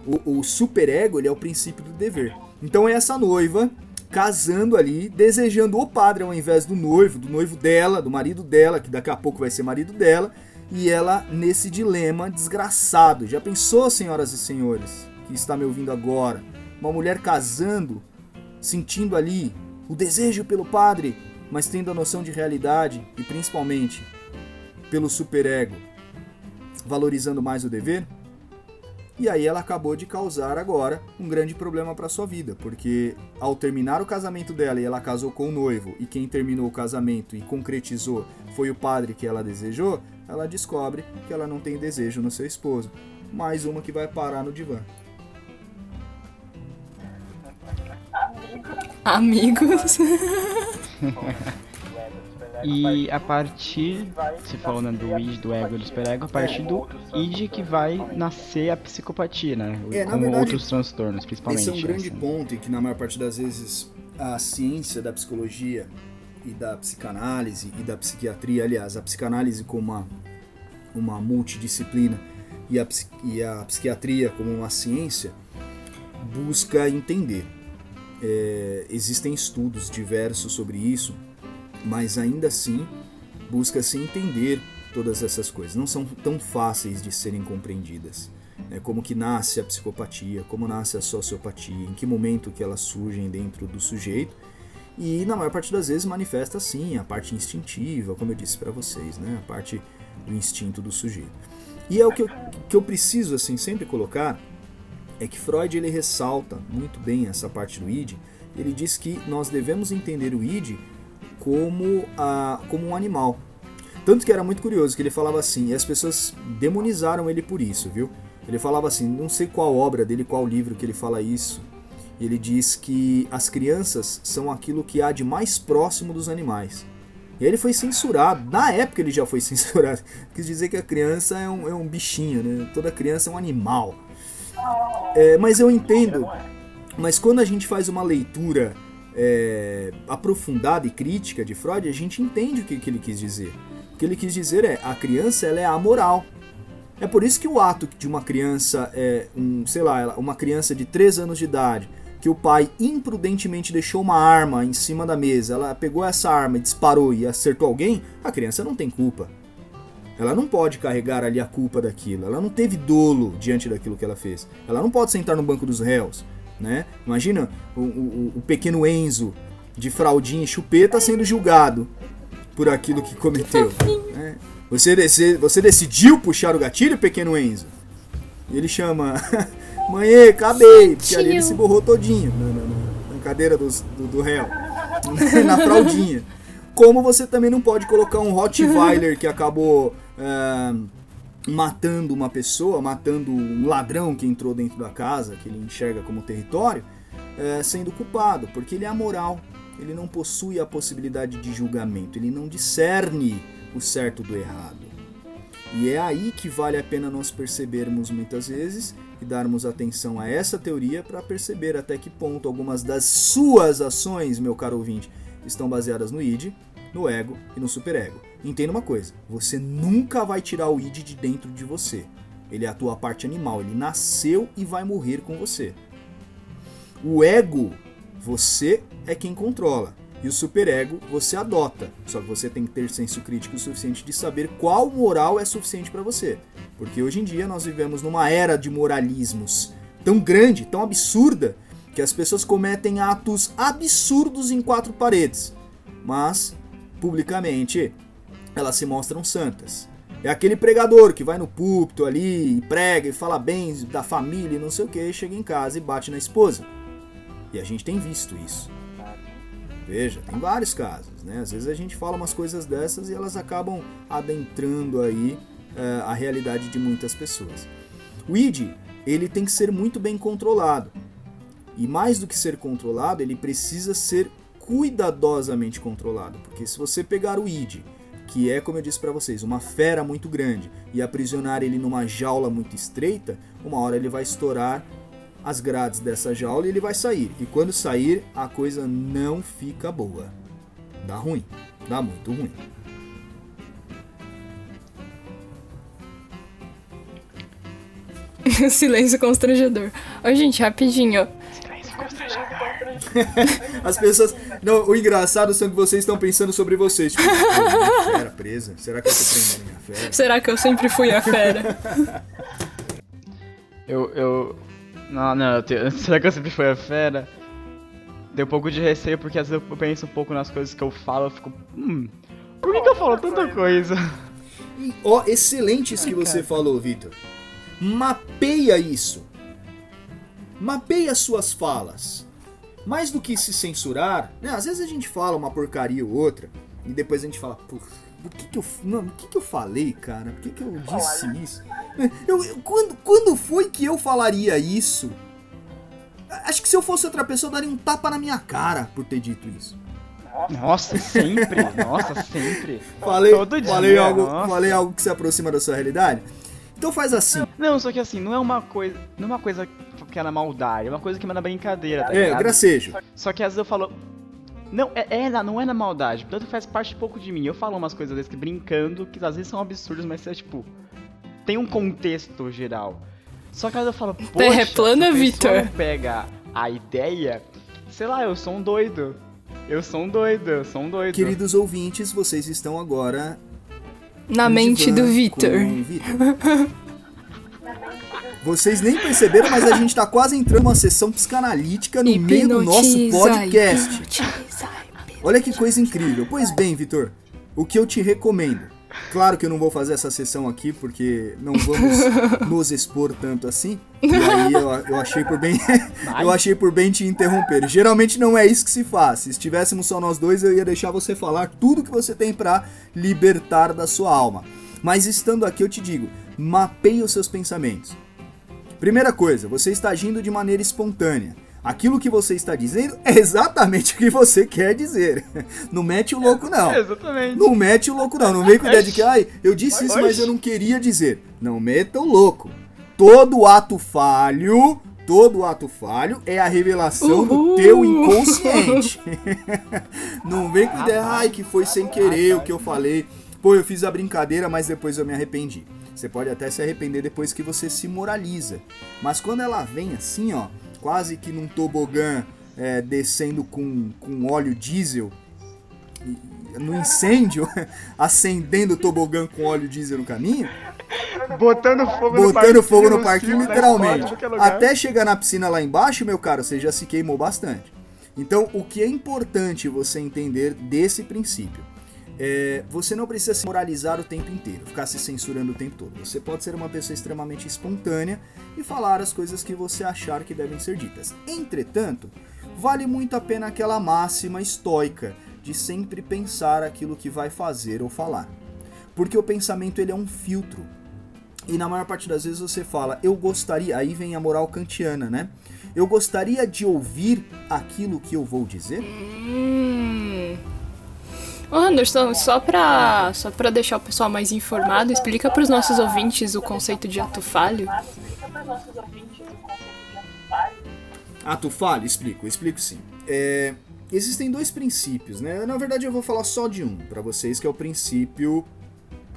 A: O, o superego ele é o princípio do dever. Então é essa noiva casando ali, desejando o padre ao invés do noivo, do noivo dela, do marido dela, que daqui a pouco vai ser marido dela, e ela nesse dilema desgraçado. Já pensou, senhoras e senhores, que está me ouvindo agora? Uma mulher casando, sentindo ali o desejo pelo padre, mas tendo a noção de realidade e principalmente pelo superego, valorizando mais o dever. E aí ela acabou de causar agora um grande problema para sua vida, porque ao terminar o casamento dela e ela casou com o noivo, e quem terminou o casamento e concretizou foi o padre que ela desejou, ela descobre que ela não tem desejo no seu esposo. Mais uma que vai parar no divã.
D: Amigos.
B: e a partir, você falou né, do id, do ego e do superego, a partir do id que vai nascer a psicopatia, né?
A: É,
B: Como
A: verdade,
B: outros transtornos, principalmente.
A: Esse é um grande
B: assim.
A: ponto em que na maior parte das vezes a ciência da psicologia e da psicanálise e da psiquiatria, aliás, a psicanálise como uma, uma multidisciplina e a, e a psiquiatria como uma ciência, busca entender é, existem estudos diversos sobre isso, mas ainda assim busca-se entender todas essas coisas. Não são tão fáceis de serem compreendidas. Né? Como que nasce a psicopatia, como nasce a sociopatia, em que momento que elas surgem dentro do sujeito. E na maior parte das vezes manifesta sim a parte instintiva, como eu disse para vocês, né? a parte do instinto do sujeito. E é o que eu, que eu preciso assim sempre colocar é que Freud ele ressalta muito bem essa parte do id. Ele diz que nós devemos entender o id como, a, como um animal. Tanto que era muito curioso que ele falava assim, e as pessoas demonizaram ele por isso, viu? Ele falava assim, não sei qual obra dele, qual livro que ele fala isso. Ele diz que as crianças são aquilo que há de mais próximo dos animais. E ele foi censurado. Na época ele já foi censurado. Quis dizer que a criança é um, é um bichinho, né? Toda criança é um animal. É, mas eu entendo. Mas quando a gente faz uma leitura é, aprofundada e crítica de Freud, a gente entende o que, que ele quis dizer. O que ele quis dizer é a criança ela é amoral. É por isso que o ato de uma criança, é, um, sei lá, uma criança de 3 anos de idade, que o pai imprudentemente deixou uma arma em cima da mesa, ela pegou essa arma e disparou e acertou alguém, a criança não tem culpa. Ela não pode carregar ali a culpa daquilo. Ela não teve dolo diante daquilo que ela fez. Ela não pode sentar no banco dos réus. Né? Imagina o, o, o pequeno Enzo de fraldinha e chupeta sendo julgado por aquilo que cometeu. Né? Você, você, você decidiu puxar o gatilho, pequeno Enzo? Ele chama. Mãe, acabei! Porque ali ele se borrou todinho na, na, na cadeira dos, do, do réu. na fraldinha. Como você também não pode colocar um Rottweiler que acabou é, matando uma pessoa, matando um ladrão que entrou dentro da casa, que ele enxerga como território, é, sendo culpado, porque ele é amoral. Ele não possui a possibilidade de julgamento, ele não discerne o certo do errado. E é aí que vale a pena nós percebermos muitas vezes e darmos atenção a essa teoria para perceber até que ponto algumas das suas ações, meu caro ouvinte, estão baseadas no id, no ego e no superego. Entenda uma coisa: você nunca vai tirar o id de dentro de você. Ele é a tua parte animal, ele nasceu e vai morrer com você. O ego, você é quem controla. E o superego você adota. Só que você tem que ter senso crítico o suficiente de saber qual moral é suficiente para você. Porque hoje em dia nós vivemos numa era de moralismos tão grande, tão absurda, que as pessoas cometem atos absurdos em quatro paredes. Mas, publicamente, elas se mostram santas. É aquele pregador que vai no púlpito ali e prega e fala bem da família e não sei o que, chega em casa e bate na esposa. E a gente tem visto isso. Veja, tem vários casos, né? Às vezes a gente fala umas coisas dessas e elas acabam adentrando aí uh, a realidade de muitas pessoas. O ID, ele tem que ser muito bem controlado. E mais do que ser controlado, ele precisa ser cuidadosamente controlado, porque se você pegar o ID, que é, como eu disse para vocês, uma fera muito grande, e aprisionar ele numa jaula muito estreita, uma hora ele vai estourar as grades dessa jaula e ele vai sair. E quando sair, a coisa não fica boa. Dá ruim. Dá muito ruim.
D: Silêncio constrangedor. Ô, gente, rapidinho.
A: As pessoas. Não, o engraçado são que vocês estão pensando sobre vocês. Tipo, fera presa. Será que eu tô prendendo minha fera?
D: Será que eu sempre fui a fera?
B: eu, eu, não, não, tenho... será que eu sempre fui a fera? Deu um pouco de receio, porque às vezes eu penso um pouco nas coisas que eu falo, eu fico. Hum, por que, que eu falo tanta coisa?
A: Ó, oh, excelente isso que você falou, Vitor. Mapeia isso. Mapeia suas falas. Mais do que se censurar, né? Às vezes a gente fala uma porcaria ou outra, e depois a gente fala, por que, que eu. Não, o que, que eu falei, cara? Por que, que eu disse isso? Eu, eu, quando, quando foi que eu falaria isso? Acho que se eu fosse outra pessoa, eu daria um tapa na minha cara por ter dito isso.
B: Nossa, sempre. Nossa, sempre.
A: Falei, Todo dia, falei, algo, falei algo que se aproxima da sua realidade? Então faz assim.
B: Não, só que assim, não é uma coisa. Não é uma coisa que é na maldade, é uma coisa que é na brincadeira, tá
A: É, ligado? gracejo.
B: Só que às vezes eu falo. Não, é, é, não é na maldade, tanto faz parte um pouco de mim. Eu falo umas coisas desse que brincando, que às vezes são absurdas, mas é tipo tem um contexto geral. Só que aí eu falo, poxa,
D: Terra é plana, Vitor.
B: pega a ideia, sei lá, eu sou um doido. Eu sou um doido, eu sou um doido.
A: Queridos ouvintes, vocês estão agora
D: na mente do Vitor.
A: Vocês nem perceberam, mas a gente tá quase entrando numa sessão psicanalítica no meio do nosso podcast. Olha que coisa incrível. Pois bem, Vitor, o que eu te recomendo Claro que eu não vou fazer essa sessão aqui, porque não vamos nos expor tanto assim. E aí eu, eu achei por bem. eu achei por bem te interromper. Geralmente não é isso que se faz. Se estivéssemos só nós dois, eu ia deixar você falar tudo que você tem para libertar da sua alma. Mas estando aqui, eu te digo: mapeie os seus pensamentos. Primeira coisa, você está agindo de maneira espontânea. Aquilo que você está dizendo é exatamente o que você quer dizer. Não mete o louco, não.
B: É, exatamente.
A: Não mete o louco, não. Não vem com a ideia de que, ai, eu disse isso, mas eu não queria dizer. Não meta o louco. Todo ato falho, todo ato falho é a revelação Uhul. do teu inconsciente. não vem com ideia, ai, que foi sem querer o que eu falei. Pô, eu fiz a brincadeira, mas depois eu me arrependi. Você pode até se arrepender depois que você se moraliza. Mas quando ela vem assim, ó, quase que num tobogã é, descendo com, com óleo diesel, no incêndio, acendendo o tobogã com óleo diesel no caminho.
B: Botando fogo
A: Botando no parquinho, fogo no parquinho, literalmente. Até chegar na piscina lá embaixo, meu caro, você já se queimou bastante. Então, o que é importante você entender desse princípio? É, você não precisa se moralizar o tempo inteiro, ficar se censurando o tempo todo. Você pode ser uma pessoa extremamente espontânea e falar as coisas que você achar que devem ser ditas. Entretanto, vale muito a pena aquela máxima estoica de sempre pensar aquilo que vai fazer ou falar. Porque o pensamento ele é um filtro. E na maior parte das vezes você fala, eu gostaria, aí vem a moral kantiana, né? Eu gostaria de ouvir aquilo que eu vou dizer.
D: Hum. Anderson, só pra, só pra deixar o pessoal mais informado, explica para os nossos ouvintes o conceito de ato falho.
A: Ato falho? Explico, explico sim. É, existem dois princípios, né? Na verdade eu vou falar só de um para vocês, que é o princípio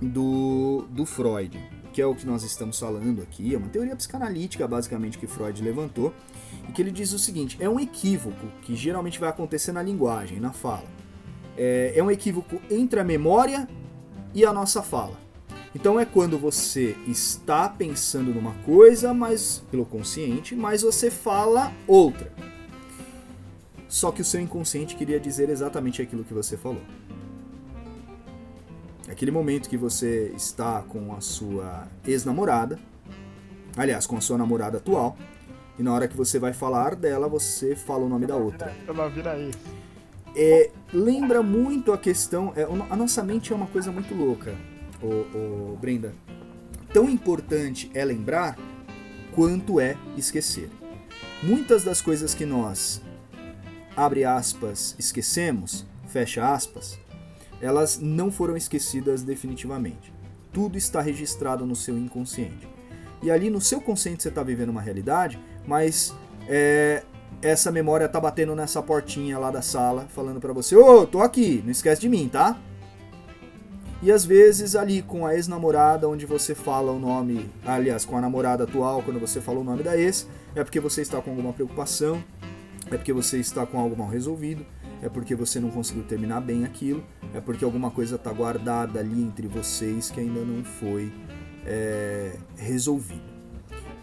A: do, do Freud, que é o que nós estamos falando aqui. É uma teoria psicanalítica, basicamente, que Freud levantou, e que ele diz o seguinte: é um equívoco que geralmente vai acontecer na linguagem, na fala é, é um equívoco entre a memória e a nossa fala. Então é quando você está pensando numa coisa, mas pelo consciente, mas você fala outra. Só que o seu inconsciente queria dizer exatamente aquilo que você falou. Aquele momento que você está com a sua ex-namorada, aliás, com a sua namorada atual, e na hora que você vai falar dela, você fala o nome da outra.
B: Não vira aí
A: é, lembra muito a questão. É, a nossa mente é uma coisa muito louca, ô, ô, Brenda. Tão importante é lembrar quanto é esquecer. Muitas das coisas que nós, abre aspas, esquecemos, fecha aspas, elas não foram esquecidas definitivamente. Tudo está registrado no seu inconsciente. E ali no seu consciente você está vivendo uma realidade, mas é, essa memória tá batendo nessa portinha lá da sala, falando para você: Ô, oh, tô aqui, não esquece de mim, tá? E às vezes ali com a ex-namorada, onde você fala o nome, aliás, com a namorada atual, quando você fala o nome da ex, é porque você está com alguma preocupação, é porque você está com algo mal resolvido, é porque você não conseguiu terminar bem aquilo, é porque alguma coisa está guardada ali entre vocês que ainda não foi é, resolvido.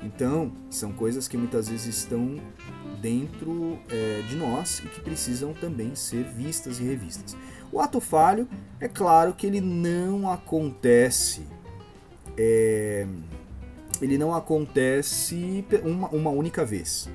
A: Então, são coisas que muitas vezes estão dentro é, de nós e que precisam também ser vistas e revistas. O ato falho, é claro que ele não acontece. É, ele não acontece uma, uma única vez.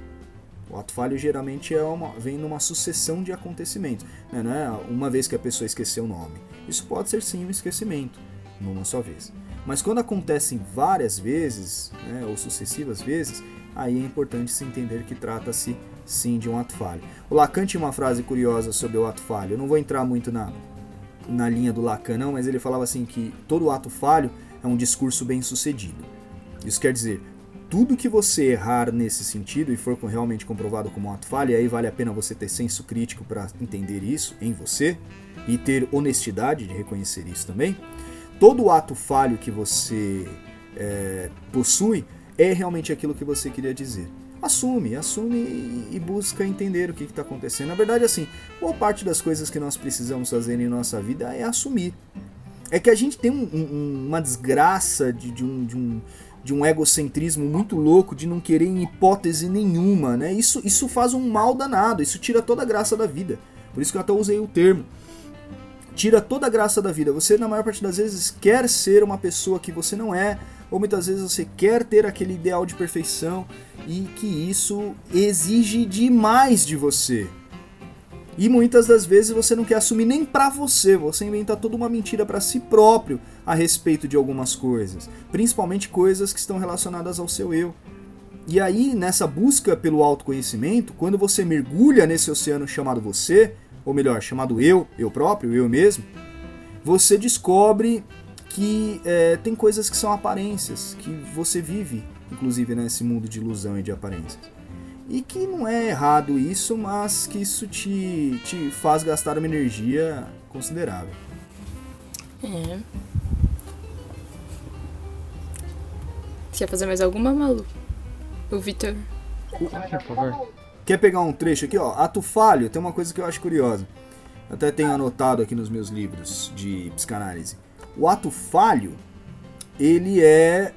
A: O ato falho geralmente é uma, vem numa sucessão de acontecimentos. Né? Não é uma vez que a pessoa esqueceu o nome. Isso pode ser sim um esquecimento, numa só vez. Mas quando acontecem várias vezes, né, ou sucessivas vezes, aí é importante se entender que trata-se sim de um ato falho. O Lacan tinha uma frase curiosa sobre o ato falho. Eu não vou entrar muito na, na linha do Lacan, não, mas ele falava assim que todo ato falho é um discurso bem sucedido. Isso quer dizer, tudo que você errar nesse sentido e for realmente comprovado como um ato falho, e aí vale a pena você ter senso crítico para entender isso em você e ter honestidade de reconhecer isso também todo ato falho que você é, possui é realmente aquilo que você queria dizer. Assume, assume e busca entender o que está acontecendo. Na verdade, assim, boa parte das coisas que nós precisamos fazer em nossa vida é assumir. É que a gente tem um, um, uma desgraça de, de, um, de, um, de um egocentrismo muito louco, de não querer em hipótese nenhuma, né? Isso, isso faz um mal danado, isso tira toda a graça da vida. Por isso que eu até usei o termo tira toda a graça da vida. Você, na maior parte das vezes, quer ser uma pessoa que você não é, ou muitas vezes você quer ter aquele ideal de perfeição e que isso exige demais de você. E muitas das vezes você não quer assumir nem para você, você inventa toda uma mentira para si próprio a respeito de algumas coisas, principalmente coisas que estão relacionadas ao seu eu. E aí, nessa busca pelo autoconhecimento, quando você mergulha nesse oceano chamado você, ou melhor, chamado eu, eu próprio, eu mesmo, você descobre que é, tem coisas que são aparências, que você vive, inclusive nesse mundo de ilusão e de aparências. E que não é errado isso, mas que isso te, te faz gastar uma energia considerável.
D: É. Você ia fazer mais alguma, Malu? O Vitor.
B: Por favor.
A: Quer pegar um trecho aqui? Ó, ato falho, tem uma coisa que eu acho curiosa. até tenho anotado aqui nos meus livros de psicanálise. O ato falho, ele é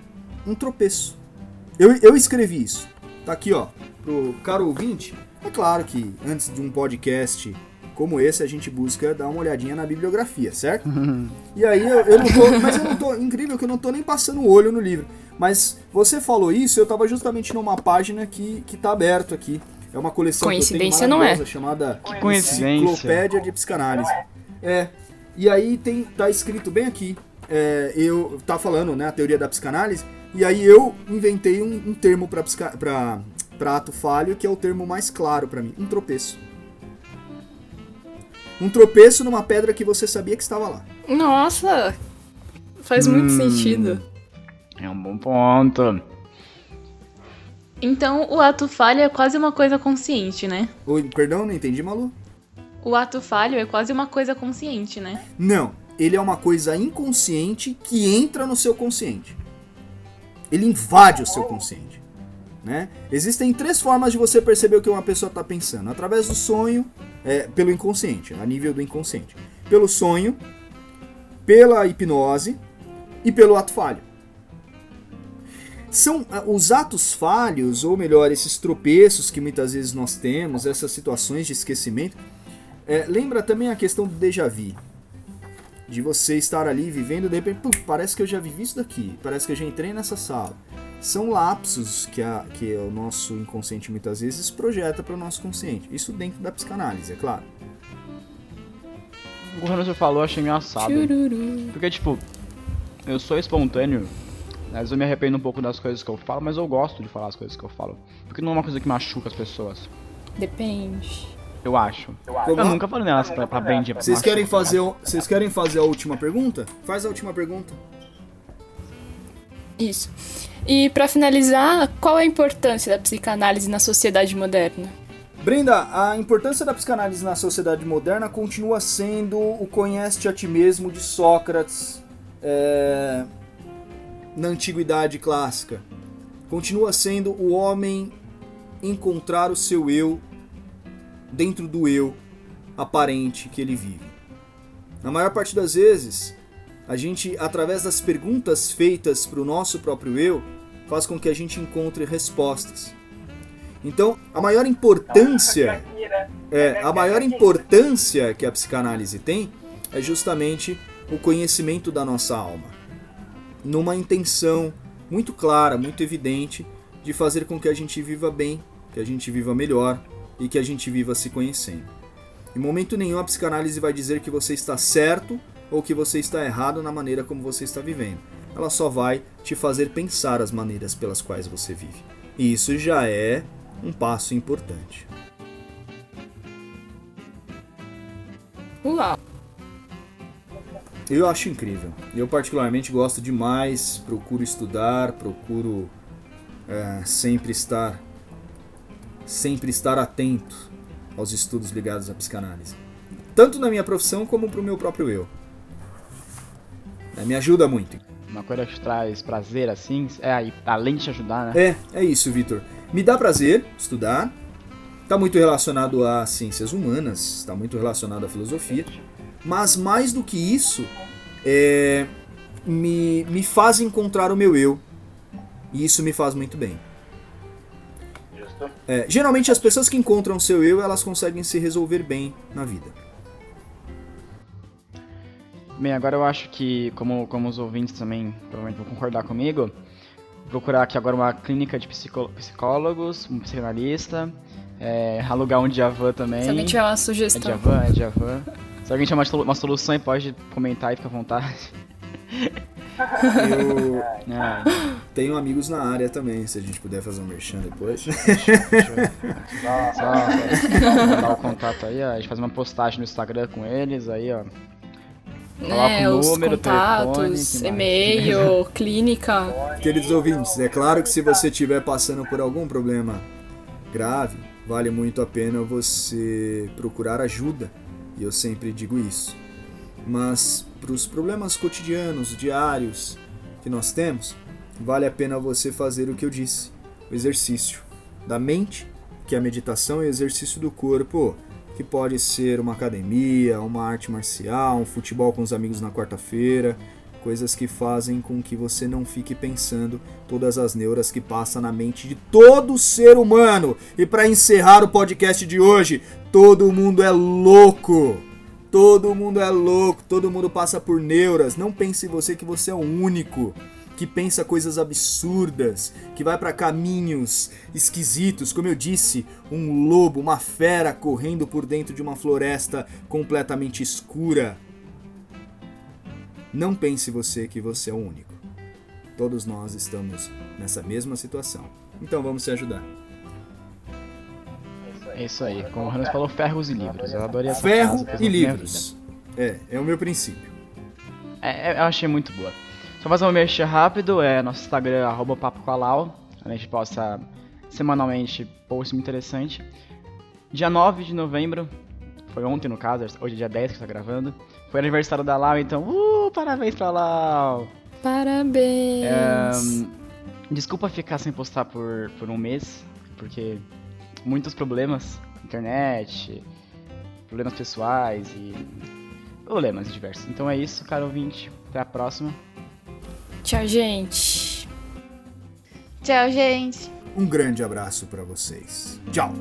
A: um tropeço. Eu, eu escrevi isso. Tá aqui, ó, pro caro ouvinte. É claro que antes de um podcast como esse, a gente busca dar uma olhadinha na bibliografia, certo? e aí eu, eu não tô. Mas eu não tô. Incrível que eu não tô nem passando o olho no livro. Mas você falou isso, eu tava justamente numa página que, que tá aberto aqui. É uma coleção
D: Coincidência não é.
A: chamada
B: Coincidência.
A: Enciclopédia de Psicanálise. É. E aí tem, tá escrito bem aqui. É, eu tá falando, né, a teoria da psicanálise. E aí eu inventei um, um termo para para para ato falho que é o termo mais claro para mim, um tropeço. Um tropeço numa pedra que você sabia que estava lá.
D: Nossa! Faz muito
B: Hum.
D: sentido.
B: É um bom ponto.
C: Então, o ato falho é quase uma coisa consciente, né?
A: Oi, perdão, não entendi, Malu?
C: O ato falho é quase uma coisa consciente, né?
A: Não, ele é uma coisa inconsciente que entra no seu consciente. Ele invade o seu consciente. Né? Existem três formas de você perceber o que uma pessoa está pensando: através do sonho, é, pelo inconsciente, a nível do inconsciente, pelo sonho, pela hipnose e pelo ato falho. São ah, os atos falhos, ou melhor, esses tropeços que muitas vezes nós temos, essas situações de esquecimento. é, lembra também a questão do déjà vu de você estar ali vivendo, de repente, puf, parece que eu já vivi isso daqui, parece que eu já entrei nessa sala. São lapsos que, a, que o nosso inconsciente muitas vezes projeta para o nosso consciente. Isso dentro da psicanálise, é claro.
B: O que você falou, eu achei engraçado. Porque, tipo, eu sou espontâneo. Às vezes eu me arrependo um pouco das coisas que eu falo, mas eu gosto de falar as coisas que eu falo. Porque não é uma coisa que machuca as pessoas.
D: Depende.
B: Eu acho. Eu
A: lá?
B: nunca falei nelas pra, pra bem de
A: Vocês querem, fazer, vocês querem fazer a última pergunta? Faz a última pergunta.
D: Isso. E pra finalizar, qual é a importância da psicanálise na sociedade moderna?
A: Brenda, a importância da psicanálise na sociedade moderna continua sendo o conhece-te a ti mesmo de Sócrates é, na antiguidade clássica. Continua sendo o homem encontrar o seu eu dentro do eu aparente que ele vive. Na maior parte das vezes, a gente, através das perguntas feitas para o nosso próprio eu, faz com que a gente encontre respostas. Então, a maior importância, é, a maior importância que a psicanálise tem é justamente o conhecimento da nossa alma, numa intenção muito clara, muito evidente de fazer com que a gente viva bem, que a gente viva melhor e que a gente viva se conhecendo. Em momento nenhum a psicanálise vai dizer que você está certo ou que você está errado na maneira como você está vivendo. Ela só vai te fazer pensar as maneiras pelas quais você vive. E isso já é um passo importante.
D: Uau.
A: Eu acho incrível. Eu particularmente gosto demais, procuro estudar, procuro é, sempre estar sempre estar atento aos estudos ligados à psicanálise. Tanto na minha profissão como pro meu próprio eu. É, me ajuda muito.
B: Uma coisa que traz prazer, assim, é além de te ajudar, né?
A: É, é isso, Vitor. Me dá prazer estudar. Está muito relacionado às ciências humanas, está muito relacionado à filosofia. Mas mais do que isso, é, me, me faz encontrar o meu eu. E isso me faz muito bem.
E: Justo.
A: É, geralmente as pessoas que encontram o seu eu, elas conseguem se resolver bem na vida.
B: Bem, agora eu acho que, como, como os ouvintes também provavelmente vão concordar comigo, vou procurar aqui agora uma clínica de psicó- psicólogos, um psicanalista, é, alugar um Djavan também.
D: Se alguém tiver uma
B: É
D: sugestão.
B: Djavan, é Djavan. Se alguém tiver uma, solu- uma solução aí, pode comentar e fica à vontade.
A: Eu
B: É,
A: tenho amigos na área também, se a gente puder fazer um merchan depois.
B: só, só mandar o contato aí, ó, a gente faz uma postagem no Instagram com eles, aí, ó. Coloca
D: né,
B: o
D: os
B: número,
D: contatos,
B: telefone, que mais?
D: e-mail, clínica.
A: Queridos ouvintes, é claro que se você estiver passando por algum problema grave, vale muito a pena você procurar ajuda. E eu sempre digo isso. Mas para os problemas cotidianos, diários que nós temos, vale a pena você fazer o que eu disse: o exercício da mente, que é a meditação e o exercício do corpo, que pode ser uma academia, uma arte marcial, um futebol com os amigos na quarta-feira, Coisas que fazem com que você não fique pensando todas as neuras que passam na mente de todo ser humano. E para encerrar o podcast de hoje, todo mundo é louco. Todo mundo é louco, todo mundo passa por neuras. Não pense você que você é o único que pensa coisas absurdas, que vai para caminhos esquisitos, como eu disse, um lobo, uma fera correndo por dentro de uma floresta completamente escura. Não pense você que você é o único. Todos nós estamos nessa mesma situação. Então vamos se ajudar.
B: É isso aí, como o Hannes falou, ferros e livros. Eu adorei essa
A: Ferro
B: frase,
A: e livros. É, é o meu princípio.
B: É, é, eu achei muito boa. Só fazer um mexer rápido, é nosso Instagram, arroba papo com a Lau. A gente posta semanalmente post muito interessante. Dia 9 de novembro, foi ontem no caso, hoje é dia 10 que tá gravando. Foi aniversário da Lau, então, uh, parabéns pra Lau!
D: Parabéns!
B: É, desculpa ficar sem postar por, por um mês, porque muitos problemas, internet, problemas pessoais e problemas diversos. Então é isso, caro ouvinte. Até a próxima.
D: Tchau, gente!
C: Tchau, gente.
A: Um grande abraço para vocês. Tchau.